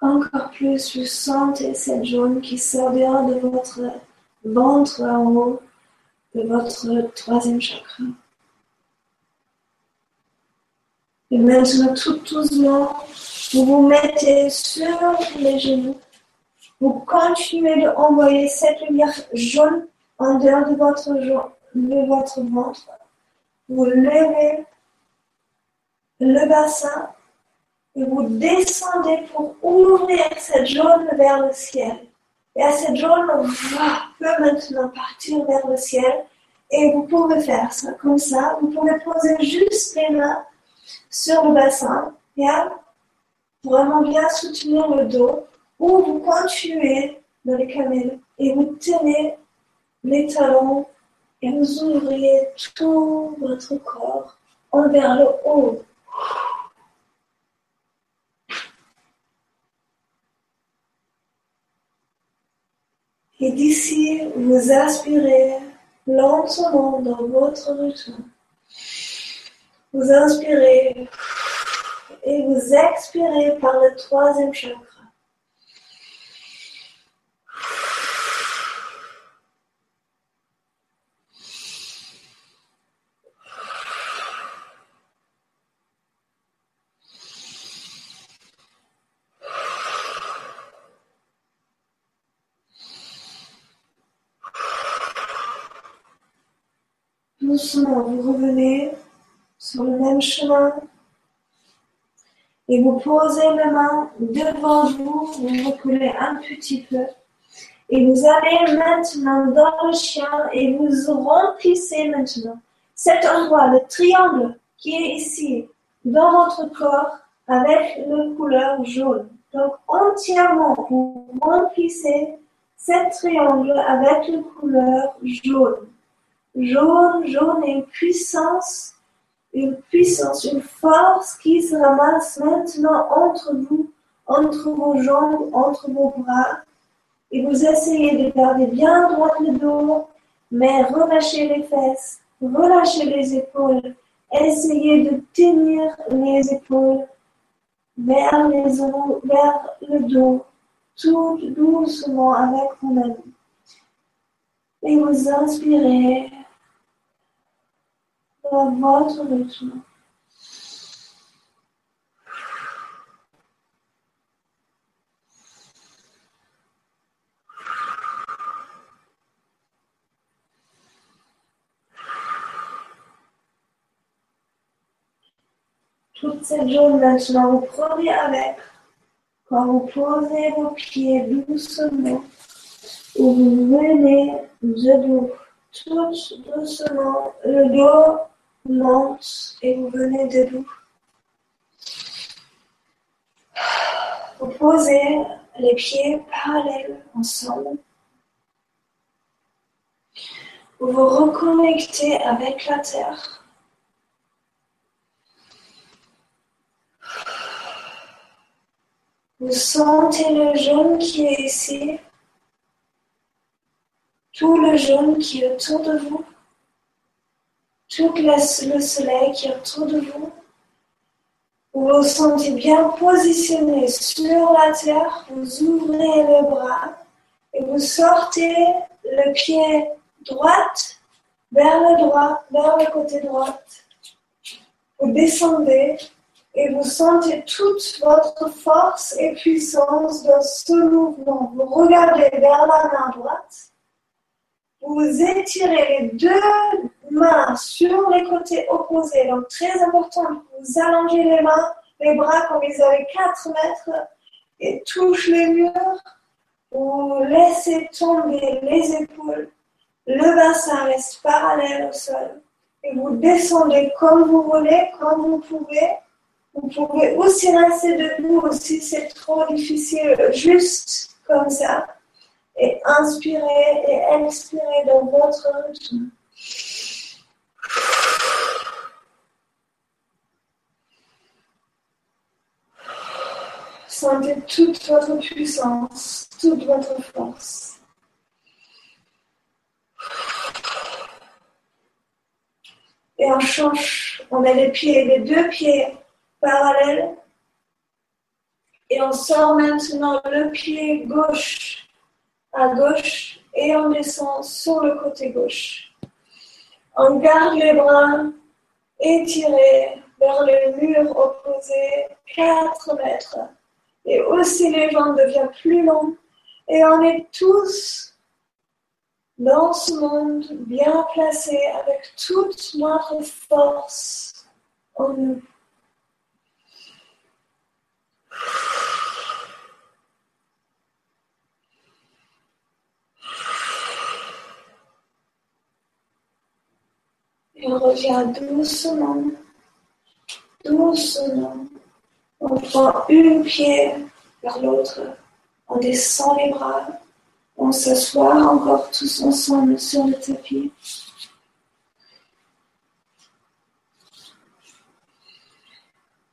Encore plus, vous sentez cette jaune qui sort dehors de votre ventre en haut, de votre troisième chakra. Et maintenant, tout doucement, vous vous mettez sur les genoux. Vous continuez d'envoyer cette lumière jaune en dehors de votre, de votre ventre vous levez le bassin et vous descendez pour ouvrir cette jaune vers le ciel. Et à cette jaune peut maintenant partir vers le ciel et vous pouvez faire ça comme ça. Vous pouvez poser juste les mains sur le bassin et vraiment bien soutenir le dos. ou vous continuez dans les camels et vous tenez les talons et vous ouvrez tout votre corps envers le haut. Et d'ici, vous aspirez lentement dans votre rythme. Vous inspirez et vous expirez par le troisième chakra. Doucement, vous revenez sur le même chemin et vous posez la main devant vous, vous reculez un petit peu et vous allez maintenant dans le chien et vous remplissez maintenant cet endroit, le triangle qui est ici dans votre corps avec la couleur jaune. Donc entièrement, vous remplissez cet triangle avec la couleur jaune. Jaune, jaune et une puissance une puissance, une force qui se ramasse maintenant entre vous, entre vos jambes, entre vos bras. Et vous essayez de garder bien droit le dos, mais relâchez les fesses, relâchez les épaules. Essayez de tenir les épaules vers, les, vers le dos, tout doucement avec vous-même. Et vous inspirez votre rythme. Toute cette journée maintenant, vous prenez avec. Quand vous posez vos pieds doucement, ou vous venez debout, tout doucement, le dos monte et vous venez debout. Vous posez les pieds parallèles ensemble. Vous vous reconnectez avec la terre. Vous sentez le jaune qui est ici, tout le jaune qui est autour de vous tout le soleil qui est autour de vous. Vous vous sentez bien positionné sur la terre, vous ouvrez le bras et vous sortez le pied droit vers le droit, vers le côté droit. Vous descendez et vous sentez toute votre force et puissance dans ce mouvement. Vous regardez vers la main droite. Vous étirez les deux mains sur les côtés opposés. Donc, très important, vous allongez les mains, les bras comme ils avaient 4 mètres et touche les murs. Vous laissez tomber les épaules. Le bassin reste parallèle au sol. Et vous descendez comme vous voulez, comme vous pouvez. Vous pouvez aussi rester debout si c'est trop difficile, juste comme ça. Et inspirez et expirez dans votre rythme. Sentez toute votre puissance, toute votre force. Et on change, on met les pieds, les deux pieds parallèles. Et on sort maintenant le pied gauche à gauche et on descend sur le côté gauche. On garde les bras étirés vers le mur opposé 4 mètres et aussi les jambes deviennent plus longues et on est tous dans ce monde bien placés avec toute notre force en nous. On revient doucement, doucement on prend une pied vers l'autre On descend les bras. On s'assoit encore tous ensemble sur le tapis.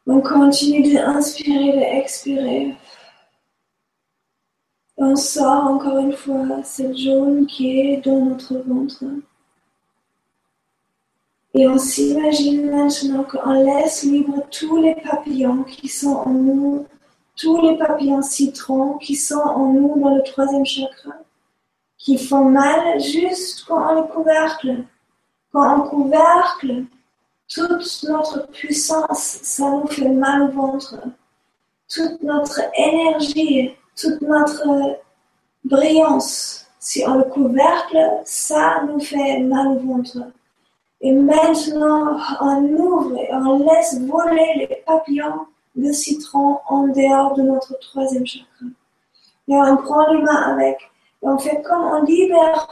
On continue d'inspirer, d'expirer. On sort encore une fois cette jaune qui est dans notre ventre. Et on s'imagine maintenant qu'on laisse libre tous les papillons qui sont en nous, tous les papillons citrons qui sont en nous dans le troisième chakra, qui font mal juste quand on est couvercle. Quand on couvercle, toute notre puissance, ça nous fait mal au ventre. Toute notre énergie, toute notre brillance, si on le couvercle, ça nous fait mal au ventre. Et maintenant, on ouvre et on laisse voler les papillons de citron en dehors de notre troisième chakra. Et on prend les mains avec. Et on fait comme on libère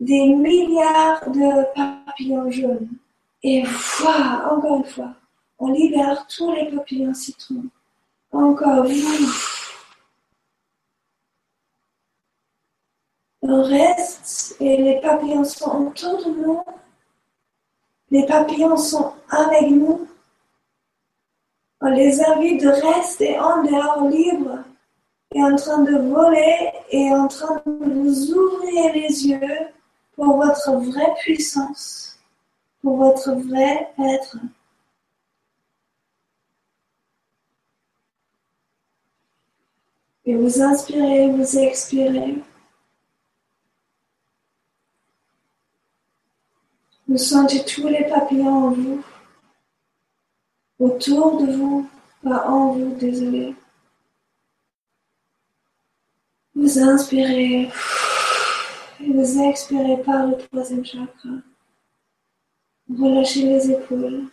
des milliards de papillons jaunes. Et voilà, encore une fois, on libère tous les papillons citron. Encore, On reste et les papillons sont autour de nous. Les papillons sont avec nous. On les invite de rester en dehors libre et en train de voler et en train de vous ouvrir les yeux pour votre vraie puissance, pour votre vrai être. Et vous inspirez, vous expirez. Vous sentez tous les papillons en vous, autour de vous, pas en vous, désolé. Vous inspirez et vous expirez par le troisième chakra. Relâchez les épaules,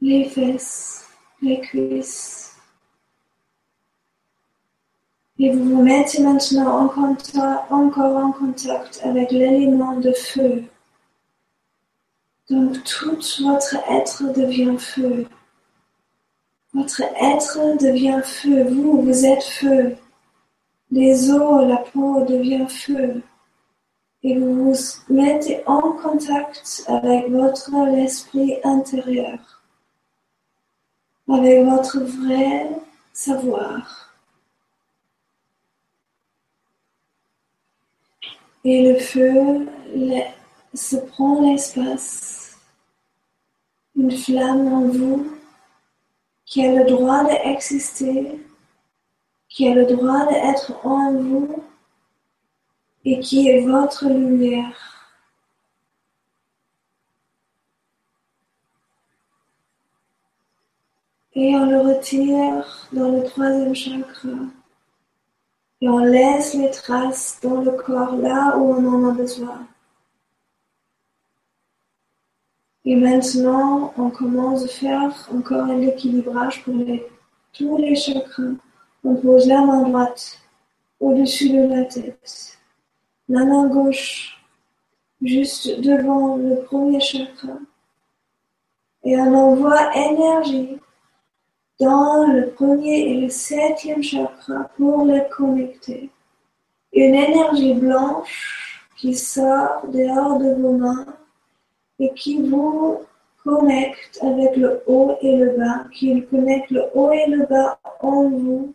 les fesses, les cuisses. Et vous vous mettez maintenant encore en contact avec l'élément de feu donc tout votre être devient feu. Votre être devient feu. Vous, vous êtes feu. Les os, la peau devient feu. Et vous vous mettez en contact avec votre esprit intérieur. Avec votre vrai savoir. Et le feu se prend l'espace une flamme en vous qui a le droit d'exister, qui a le droit d'être en vous et qui est votre lumière. Et on le retire dans le troisième chakra. Et on laisse les traces dans le corps là où on en a besoin. Et maintenant, on commence à faire encore un équilibrage pour tous les chakras. On pose la main droite au-dessus de la tête, la main gauche juste devant le premier chakra. Et on envoie énergie dans le premier et le septième chakra pour les connecter. Une énergie blanche qui sort dehors de vos mains et qui vous connecte avec le haut et le bas, qui connecte le haut et le bas en vous,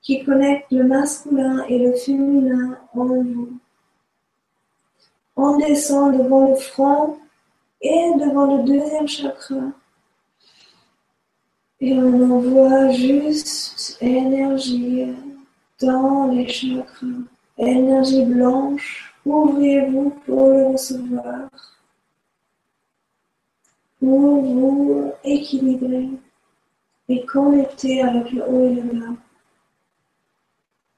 qui connecte le masculin et le féminin en vous. On descend devant le front et devant le deuxième chakra. Et on envoie juste énergie dans les chakras. Énergie blanche, ouvrez-vous pour le recevoir pour vous équilibrer et connecter avec le haut et le bas.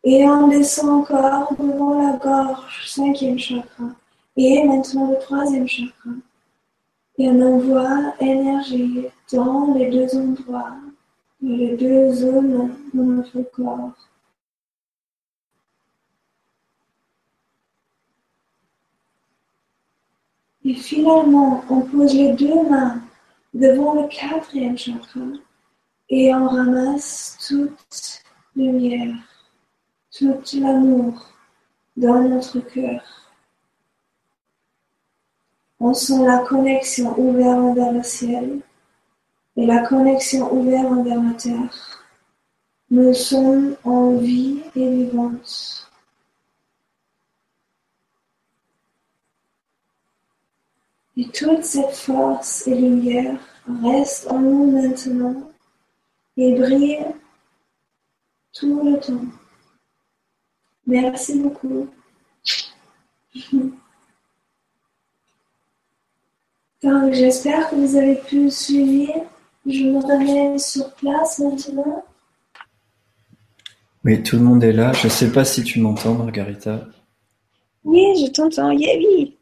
Et on descend encore devant la gorge, cinquième chakra. Et maintenant le troisième chakra. Et on envoie énergie dans les deux endroits, dans les deux zones de notre corps. Et finalement, on pose les deux mains devant le quatrième chakra et on ramasse toute lumière, tout l'amour dans notre cœur. On sent la connexion ouverte vers le ciel et la connexion ouverte vers la terre. Nous sommes en vie et vivance. Et toute cette force et lumière reste en nous maintenant et brille tout le temps. Merci beaucoup. Donc, j'espère que vous avez pu suivre. Je me remets sur place maintenant. Oui, tout le monde est là. Je ne sais pas si tu m'entends, Margarita. Oui, je t'entends. Yeah, oui.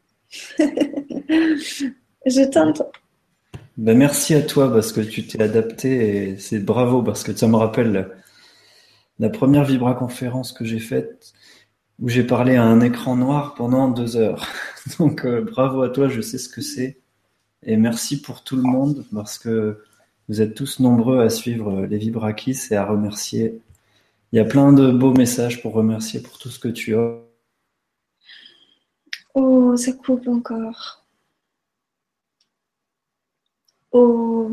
je t'entends. Ben, merci à toi parce que tu t'es adapté et c'est bravo parce que ça me rappelle la première Vibra conférence que j'ai faite où j'ai parlé à un écran noir pendant deux heures. Donc euh, bravo à toi, je sais ce que c'est. Et merci pour tout le monde parce que vous êtes tous nombreux à suivre les Vibrakis et à remercier. Il y a plein de beaux messages pour remercier pour tout ce que tu as. Oh, ça coupe encore. Oh,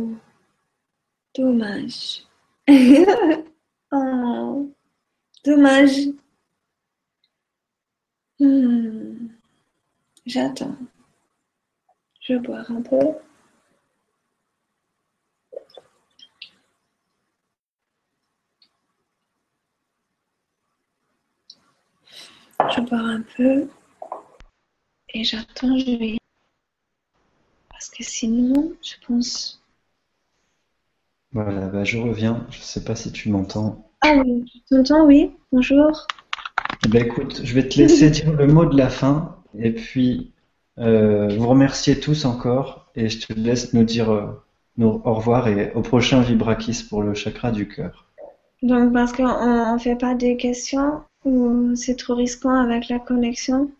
dommage. oh, dommage. Hmm. J'attends. Je vais boire un peu. Je bois un peu et j'attends, je. Parce que sinon, je pense. Voilà, bah je reviens. Je ne sais pas si tu m'entends. Ah oui, tu t'entends, oui. Bonjour. Ben écoute, je vais te laisser dire le mot de la fin et puis euh, vous remercier tous encore et je te laisse nous dire euh, au revoir et au prochain Vibrakis pour le chakra du cœur. Donc parce qu'on ne fait pas des questions ou c'est trop risquant avec la connexion?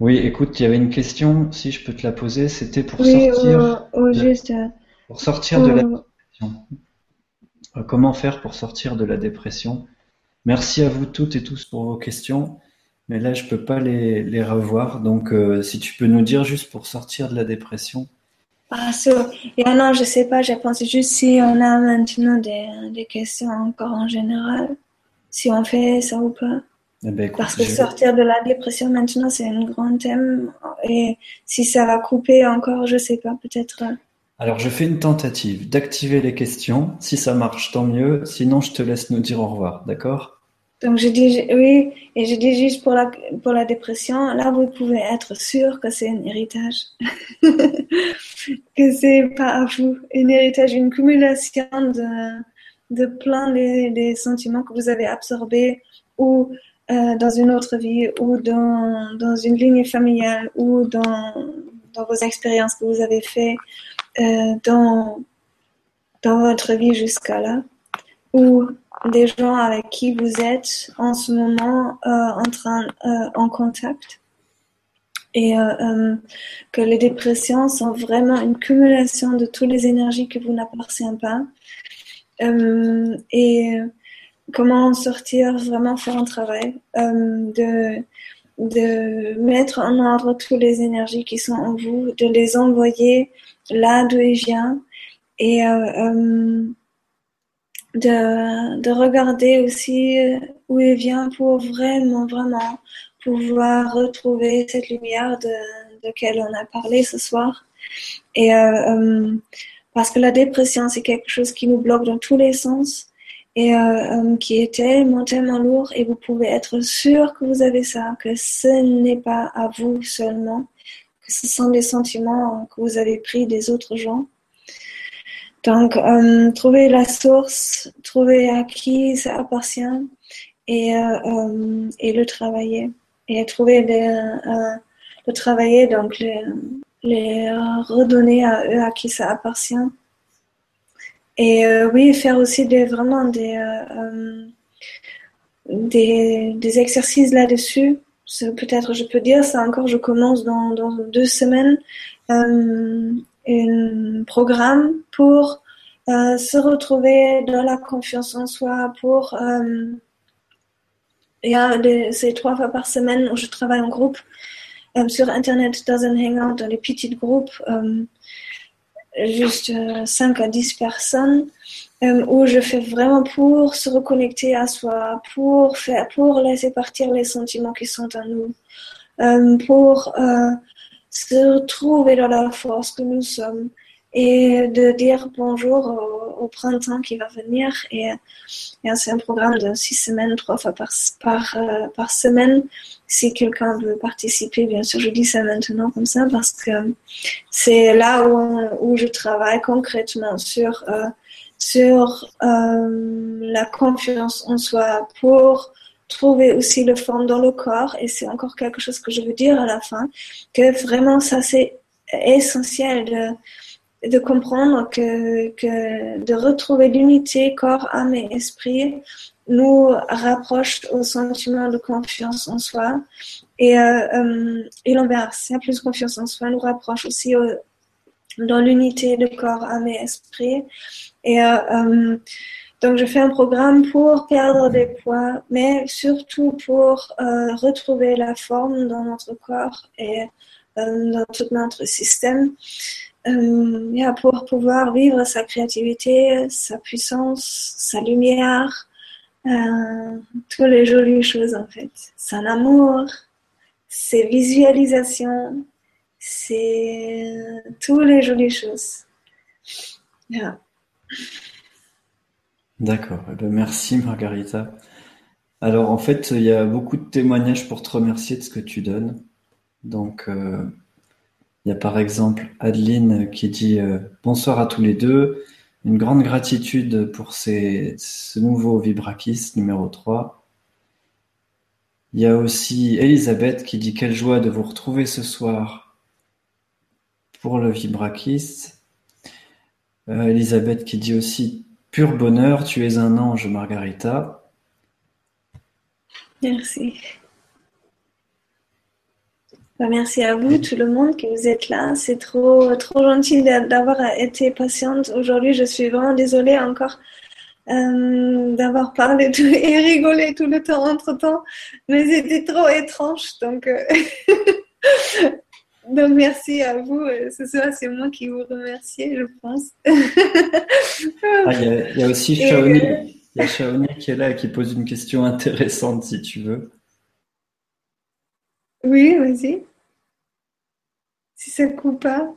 Oui, écoute, il y avait une question, si je peux te la poser, c'était pour sortir, au, juste, pour sortir de la dépression. Euh, comment faire pour sortir de la dépression? Merci à vous toutes et tous pour vos questions. Mais là, je peux pas les, les revoir. Donc, euh, si tu peux nous dire juste pour sortir de la dépression. Ah, sûr. Et non, je sais pas. Je pense juste si on a maintenant des, des, questions encore en général, si on fait ça ou pas. Eh ben, écoute, Parce que sortir de la dépression maintenant, c'est un grand thème. Et si ça va couper encore, je sais pas. Peut-être. euh, Alors, je fais une tentative d'activer les questions. Si ça marche, tant mieux. Sinon, je te laisse nous dire au revoir. D'accord? Donc je dis oui, et je dis juste pour la, pour la dépression, là vous pouvez être sûr que c'est un héritage. que c'est pas à vous. Un héritage, une cumulation de, de plein des des sentiments que vous avez absorbés ou euh, dans une autre vie ou dans, dans une ligne familiale ou dans, dans vos expériences que vous avez fait euh, dans, dans votre vie jusqu'à là ou des gens avec qui vous êtes en ce moment euh, en train en contact. Et que les dépressions sont vraiment une cumulation de toutes les énergies que vous n'appartient pas. Et comment en sortir vraiment faire un travail euh, de de mettre en ordre toutes les énergies qui sont en vous de les envoyer là d'où ils viennent et euh, euh, de, de regarder aussi euh, où il vient pour vraiment, vraiment pouvoir retrouver cette lumière de, de laquelle on a parlé ce soir. Et euh, euh, parce que la dépression, c'est quelque chose qui nous bloque dans tous les sens et euh, euh, qui est tellement, tellement lourd et vous pouvez être sûr que vous avez ça, que ce n'est pas à vous seulement, que ce sont des sentiments que vous avez pris des autres gens. Donc, euh, trouver la source, trouver à qui ça appartient et, euh, et le travailler. Et trouver le travailler, donc les redonner à eux à qui ça appartient. Et euh, oui, faire aussi vraiment des, euh, euh, des, des exercices là-dessus. Peut-être je peux dire ça encore, je commence dans, deux semaines. Un programme pour se retrouver dans la confiance en soi, pour il y a ces trois fois par semaine où je travaille en groupe sur Internet dans un hangout, dans les petits groupes, juste 5 à 10 personnes euh, où je fais vraiment pour se reconnecter à soi, pour faire, pour laisser partir les sentiments qui sont en nous, euh, pour euh, se retrouver dans la force que nous sommes et de dire bonjour au, printemps qui va venir. Et, c'est un programme de six semaines, trois fois par, par, semaine. Si quelqu'un veut participer, bien sûr, je dis ça maintenant comme ça parce que c'est là où, je travaille concrètement sur sur euh, la confiance en soi pour trouver aussi le forme dans le corps. Et c'est encore quelque chose que je veux dire à la fin, que vraiment ça c'est essentiel de, de comprendre que, que de retrouver l'unité corps, âme et esprit nous rapproche au sentiment de confiance en soi. Et, euh, euh et l'inverse, plus confiance en soi nous rapproche aussi dans l'unité de corps, âme et esprit. Et euh, euh, donc, je fais un programme pour perdre des poids, mais surtout pour retrouver la forme dans notre corps et dans tout notre système. Euh, pour pouvoir vivre sa créativité, sa puissance, sa lumière, euh, toutes les jolies choses en fait. Son amour, ses visualisations, c'est toutes les jolies choses. Yeah. D'accord. Eh ben, merci Margarita. Alors en fait, il y a beaucoup de témoignages pour te remercier de ce que tu donnes. Donc euh, il y a par exemple Adeline qui dit euh, bonsoir à tous les deux. Une grande gratitude pour ce nouveau Vibrakis numéro 3. Il y a aussi Elisabeth qui dit quelle joie de vous retrouver ce soir pour le Vibrakis. Euh, Elisabeth qui dit aussi Pur bonheur, tu es un ange, Margarita. Merci. Bah, merci à vous, tout le monde, que vous êtes là. C'est trop, trop gentil d'avoir été patiente aujourd'hui. Je suis vraiment désolée encore euh, d'avoir parlé tout, et rigolé tout le temps entre temps, mais c'était trop étrange. Donc, euh, Donc, merci à vous. Euh, ce soir, c'est moi qui vous remercie, je pense. Ah, il y, a aussi Shaoni. Il y a Shaoni qui est là et qui pose une question intéressante, si tu veux. Oui, vas-y. Si ça coupe pas.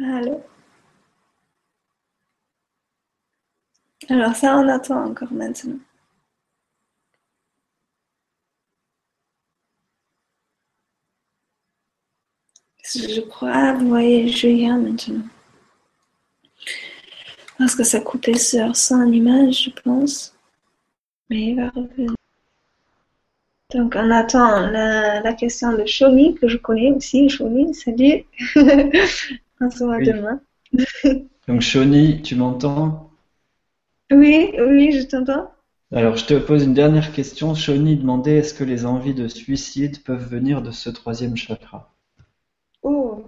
Allô Alors ça, on attend encore maintenant. Je crois, vous voyez Julien maintenant. Parce que ça coupait sur son image, je pense. Mais il va revenir. Donc, on attend la, question de Shoni, que je connais aussi. Shoni, salut. on se voit demain. Donc, Shoni, tu m'entends? Oui, oui, je t'entends. Alors, je te pose une dernière question. Shoni demandait est-ce que les envies de suicide peuvent venir de ce troisième chakra? Oh.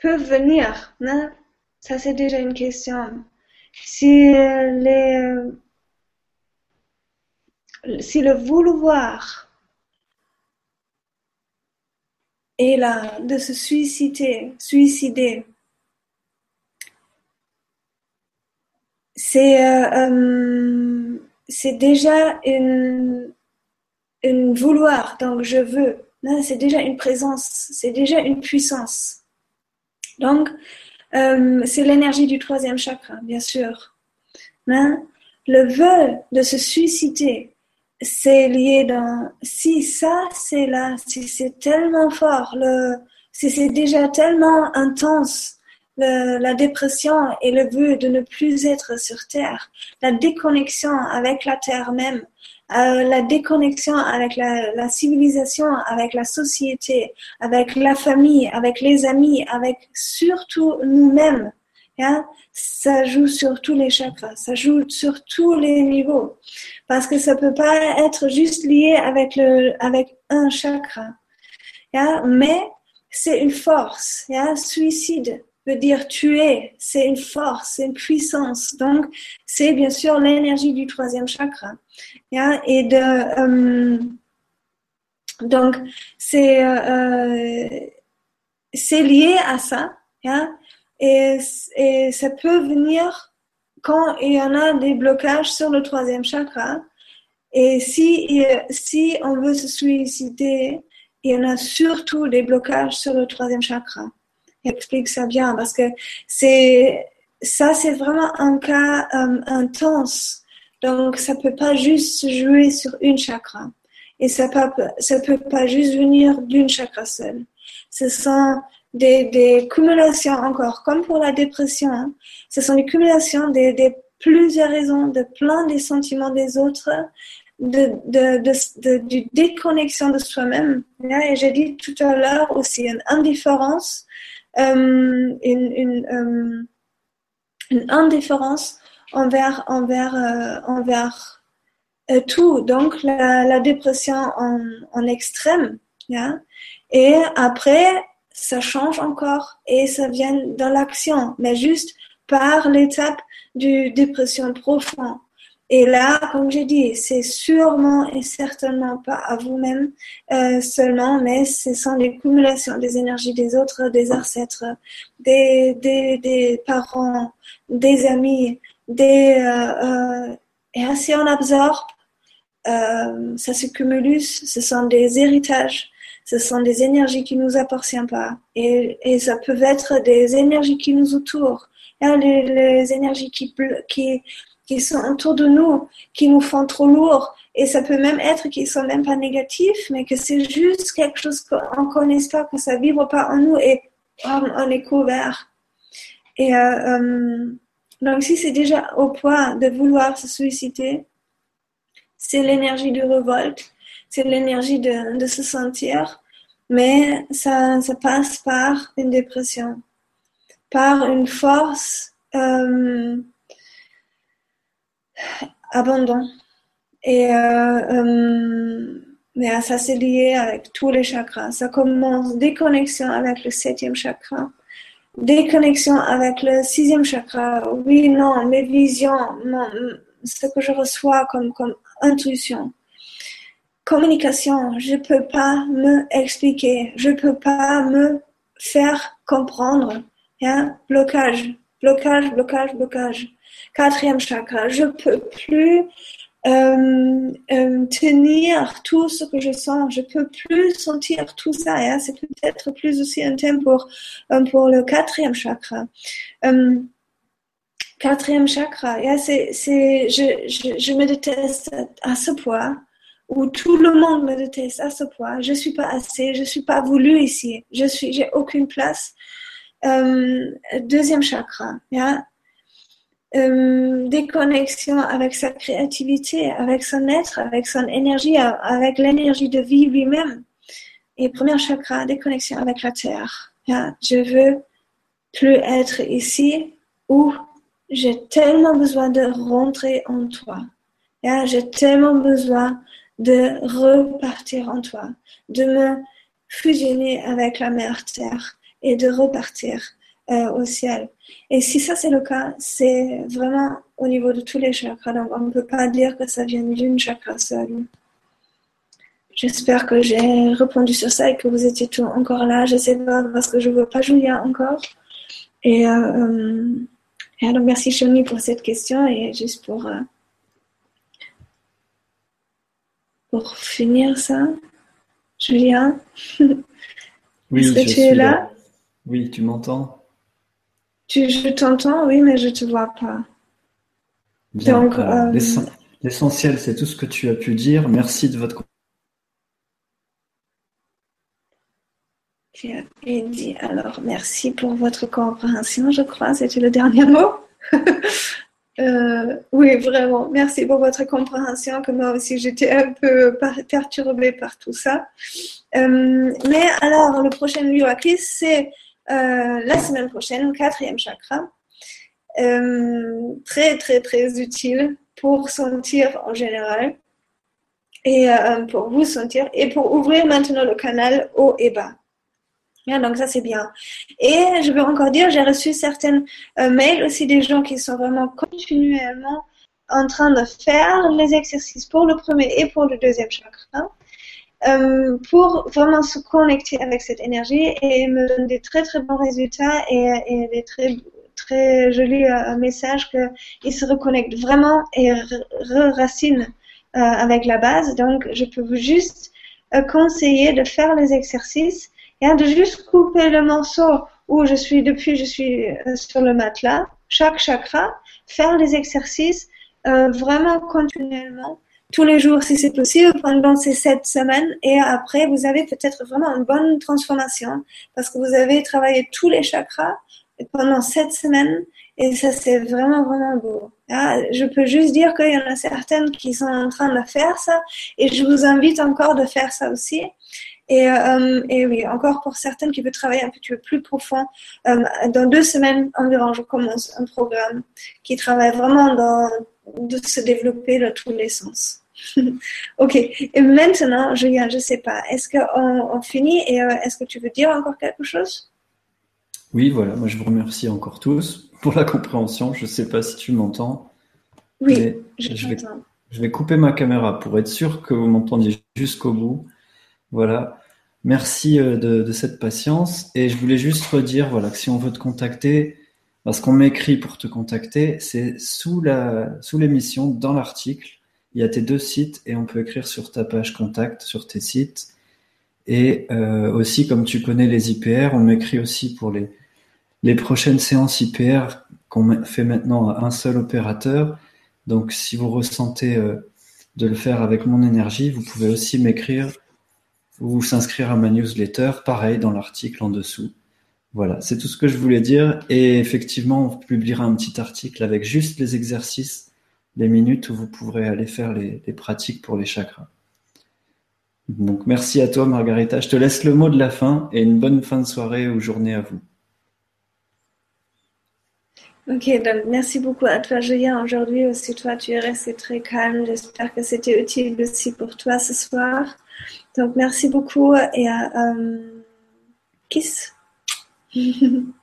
Peuvent venir? Ça, c'est déjà une question. Si le vouloir est là de se suicider, suicider, c'est euh, euh, c'est déjà une, une vouloir, donc je veux. C'est déjà une présence, c'est déjà une puissance. Donc, euh, c'est l'énergie du troisième chakra, bien sûr. Le vœu de se susciter, c'est lié dans si ça c'est là, si c'est tellement fort, si c'est déjà tellement intense, la dépression et le vœu de ne plus être sur Terre, la déconnexion avec la Terre même, euh, la déconnexion avec la, civilisation, avec la société, avec la famille, avec les amis, avec surtout nous-mêmes. Yeah? Ça joue sur tous les chakras, ça joue sur tous les niveaux. Parce que ça peut pas être juste lié avec, avec un chakra. Yeah? Mais c'est une force. Yeah? Suicide veut dire tuer, c'est une force, c'est une puissance. Donc, c'est bien sûr l'énergie du troisième chakra. Yeah? Et de, euh, donc, c'est euh, lié à ça. Yeah? Et, et ça peut venir quand il y en a des blocages sur le troisième chakra. Et si, si on veut se suicider, il y en a surtout des blocages sur le troisième chakra. Explique ça bien parce que c'est ça, c'est vraiment un cas euh, intense. Donc, ça peut pas juste se jouer sur une chakra. Et ça peut, ça peut pas juste venir d'une chakra seule. Ce sont des, des cumulations encore, comme pour la dépression. Hein. Ce sont des cumulations des, plusieurs raisons, de plein des sentiments des autres, de, de, déconnexion de soi-même. Et j'ai dit tout à l'heure aussi une indifférence, une, une, euh, une, indifférence envers, envers, euh, envers euh, tout. Donc la, dépression en, extrême. Yeah? Et après, ça change encore et ça vient dans l'action, mais juste par l'étape du dépression profonde. Et là, comme j'ai dit, c'est sûrement et certainement pas à vous-même euh, seulement, mais ce sont les cumulations des énergies des autres, des ancêtres, des, des, des parents, des amis, des euh, euh, et ainsi on absorbe. Ça se cumule, ce sont des héritages ce sont des énergies qui nous appartiennent pas. Et, et ça peut être des énergies qui nous entourent. Les, les énergies qui, qui, qui sont autour de nous, qui nous font trop lourd. Et ça peut même être qu'ils sont même pas négatifs, mais que c'est juste quelque chose qu'on ne connaît pas, que ça vibre pas en nous et on est couvert. Et euh, euh, donc si c'est déjà au point de vouloir se suicider, c'est l'énergie de révolte c'est l'énergie de, se sentir, mais ça, ça, passe par une dépression, par une force euh, abandon. Et euh, euh, mais ça c'est lié avec tous les chakras. Ça commence déconnexion avec le septième chakra, déconnexion avec le sixième chakra. Oui, non, mes visions, ce que je reçois comme, comme intuition communication, je peux pas me expliquer, je peux pas me faire comprendre. Hein? Blocage, blocage, blocage, blocage. Quatrième chakra, je peux plus euh, euh, tenir tout ce que je sens, je peux plus sentir tout ça. Hein? C'est peut-être plus aussi un thème pour, euh, pour le quatrième chakra. Quatrième chakra, je, me déteste à ce point où tout le monde me déteste à ce point. Je suis pas assez, je suis pas voulu ici, je suis, j'ai aucune place. Deuxième chakra, yeah? Euh, déconnexion avec sa créativité, avec son être, avec son énergie, avec l'énergie de vie lui-même. Et premier chakra, déconnexion avec la terre. Yeah? Je veux plus être ici où j'ai tellement besoin de rentrer en toi. Yeah? J'ai tellement besoin de repartir en toi, de me fusionner avec la mère Terre et de repartir euh, au ciel. Et si ça c'est le cas, c'est vraiment au niveau de tous les chakras. Donc on ne peut pas dire que ça vient d'une chakra seule. J'espère que j'ai répondu sur ça et que vous étiez tous encore là. Je sais pas parce que je ne vois pas Julia encore. Et, euh, euh, donc merci Choni pour cette question et juste pour pour finir ça, Julien Oui, Est-ce que tu es là, Oui, tu m'entends? Tu, Je t'entends, oui, mais je ne te vois pas. Donc, euh, l'essentiel, c'est tout ce que tu as pu dire. Merci de votre Tu as dit alors merci pour votre compréhension, je crois, c'était le dernier mot. Euh, oui, vraiment. Merci pour votre compréhension, que moi aussi j'étais un peu perturbée par tout ça. Euh, mais alors, le prochain lieu à c'est? euh, la semaine prochaine, quatrième chakra. euh, très, très, très utile pour sentir en général et euh, pour vous sentir et pour ouvrir maintenant le canal haut et bas. donc ça c'est bien. Et je veux encore dire, j'ai reçu certaines euh, mails aussi des gens qui sont vraiment continuellement en train de faire les exercices pour le premier et pour le deuxième chakra. Euh, pour vraiment se connecter avec cette énergie et me donner des très très bons résultats et, des très très jolis euh, messages qu'ils se reconnectent vraiment et re-racinent euh, avec la base. Donc, je peux vous juste conseiller de faire les exercices et de juste couper le morceau où je suis depuis, je suis sur le matelas, chaque chakra, faire les exercices vraiment continuellement tous les jours si c'est possible pendant ces sept semaines et après vous avez peut-être vraiment une bonne transformation parce que vous avez travaillé tous les chakras pendant sept semaines et ça c'est vraiment vraiment beau. Ah, je peux juste dire qu'il y en a certaines qui sont en train de faire ça et je vous invite encore de faire ça aussi. Et, euh, oui, encore pour certaines qui veulent travailler un petit peu plus profond, euh, dans deux semaines environ, je commence un programme qui travaille vraiment dans de se développer dans tous les sens. ok. Et maintenant, Julien, je sais pas, est-ce qu'on on finit et euh, est-ce que tu veux dire encore quelque chose? Oui, voilà. Moi, je vous remercie encore tous pour la compréhension. Je ne sais pas si tu m'entends. Oui, je, vais, je vais couper ma caméra pour être sûr que vous m'entendiez jusqu'au bout. Voilà. Merci euh, de, cette patience. Et je voulais juste redire voilà, que si on veut te contacter, parce qu'on m'écrit pour te contacter, c'est sous la sous l'émission, dans l'article, il y a tes deux sites et on peut écrire sur ta page contact, sur tes sites. Et euh, aussi, comme tu connais les IPR, on m'écrit aussi pour les, les prochaines séances IPR qu'on fait maintenant à un seul opérateur. Donc, si vous ressentez euh, de le faire avec mon énergie, vous pouvez aussi m'écrire ou s'inscrire à ma newsletter, pareil dans l'article en dessous. Voilà, c'est tout ce que je voulais dire. Et effectivement, on publiera un petit article avec juste les exercices, les minutes où vous pourrez aller faire les, pratiques pour les chakras. Donc merci à toi Margarita. Je te laisse le mot de la fin et une bonne fin de soirée ou journée à vous. Ok, donc merci beaucoup à toi, Julien. Aujourd'hui aussi, toi, tu es resté très calme. J'espère que c'était utile aussi pour toi ce soir. Donc, merci beaucoup et à euh, Kiss. 呵呵呵。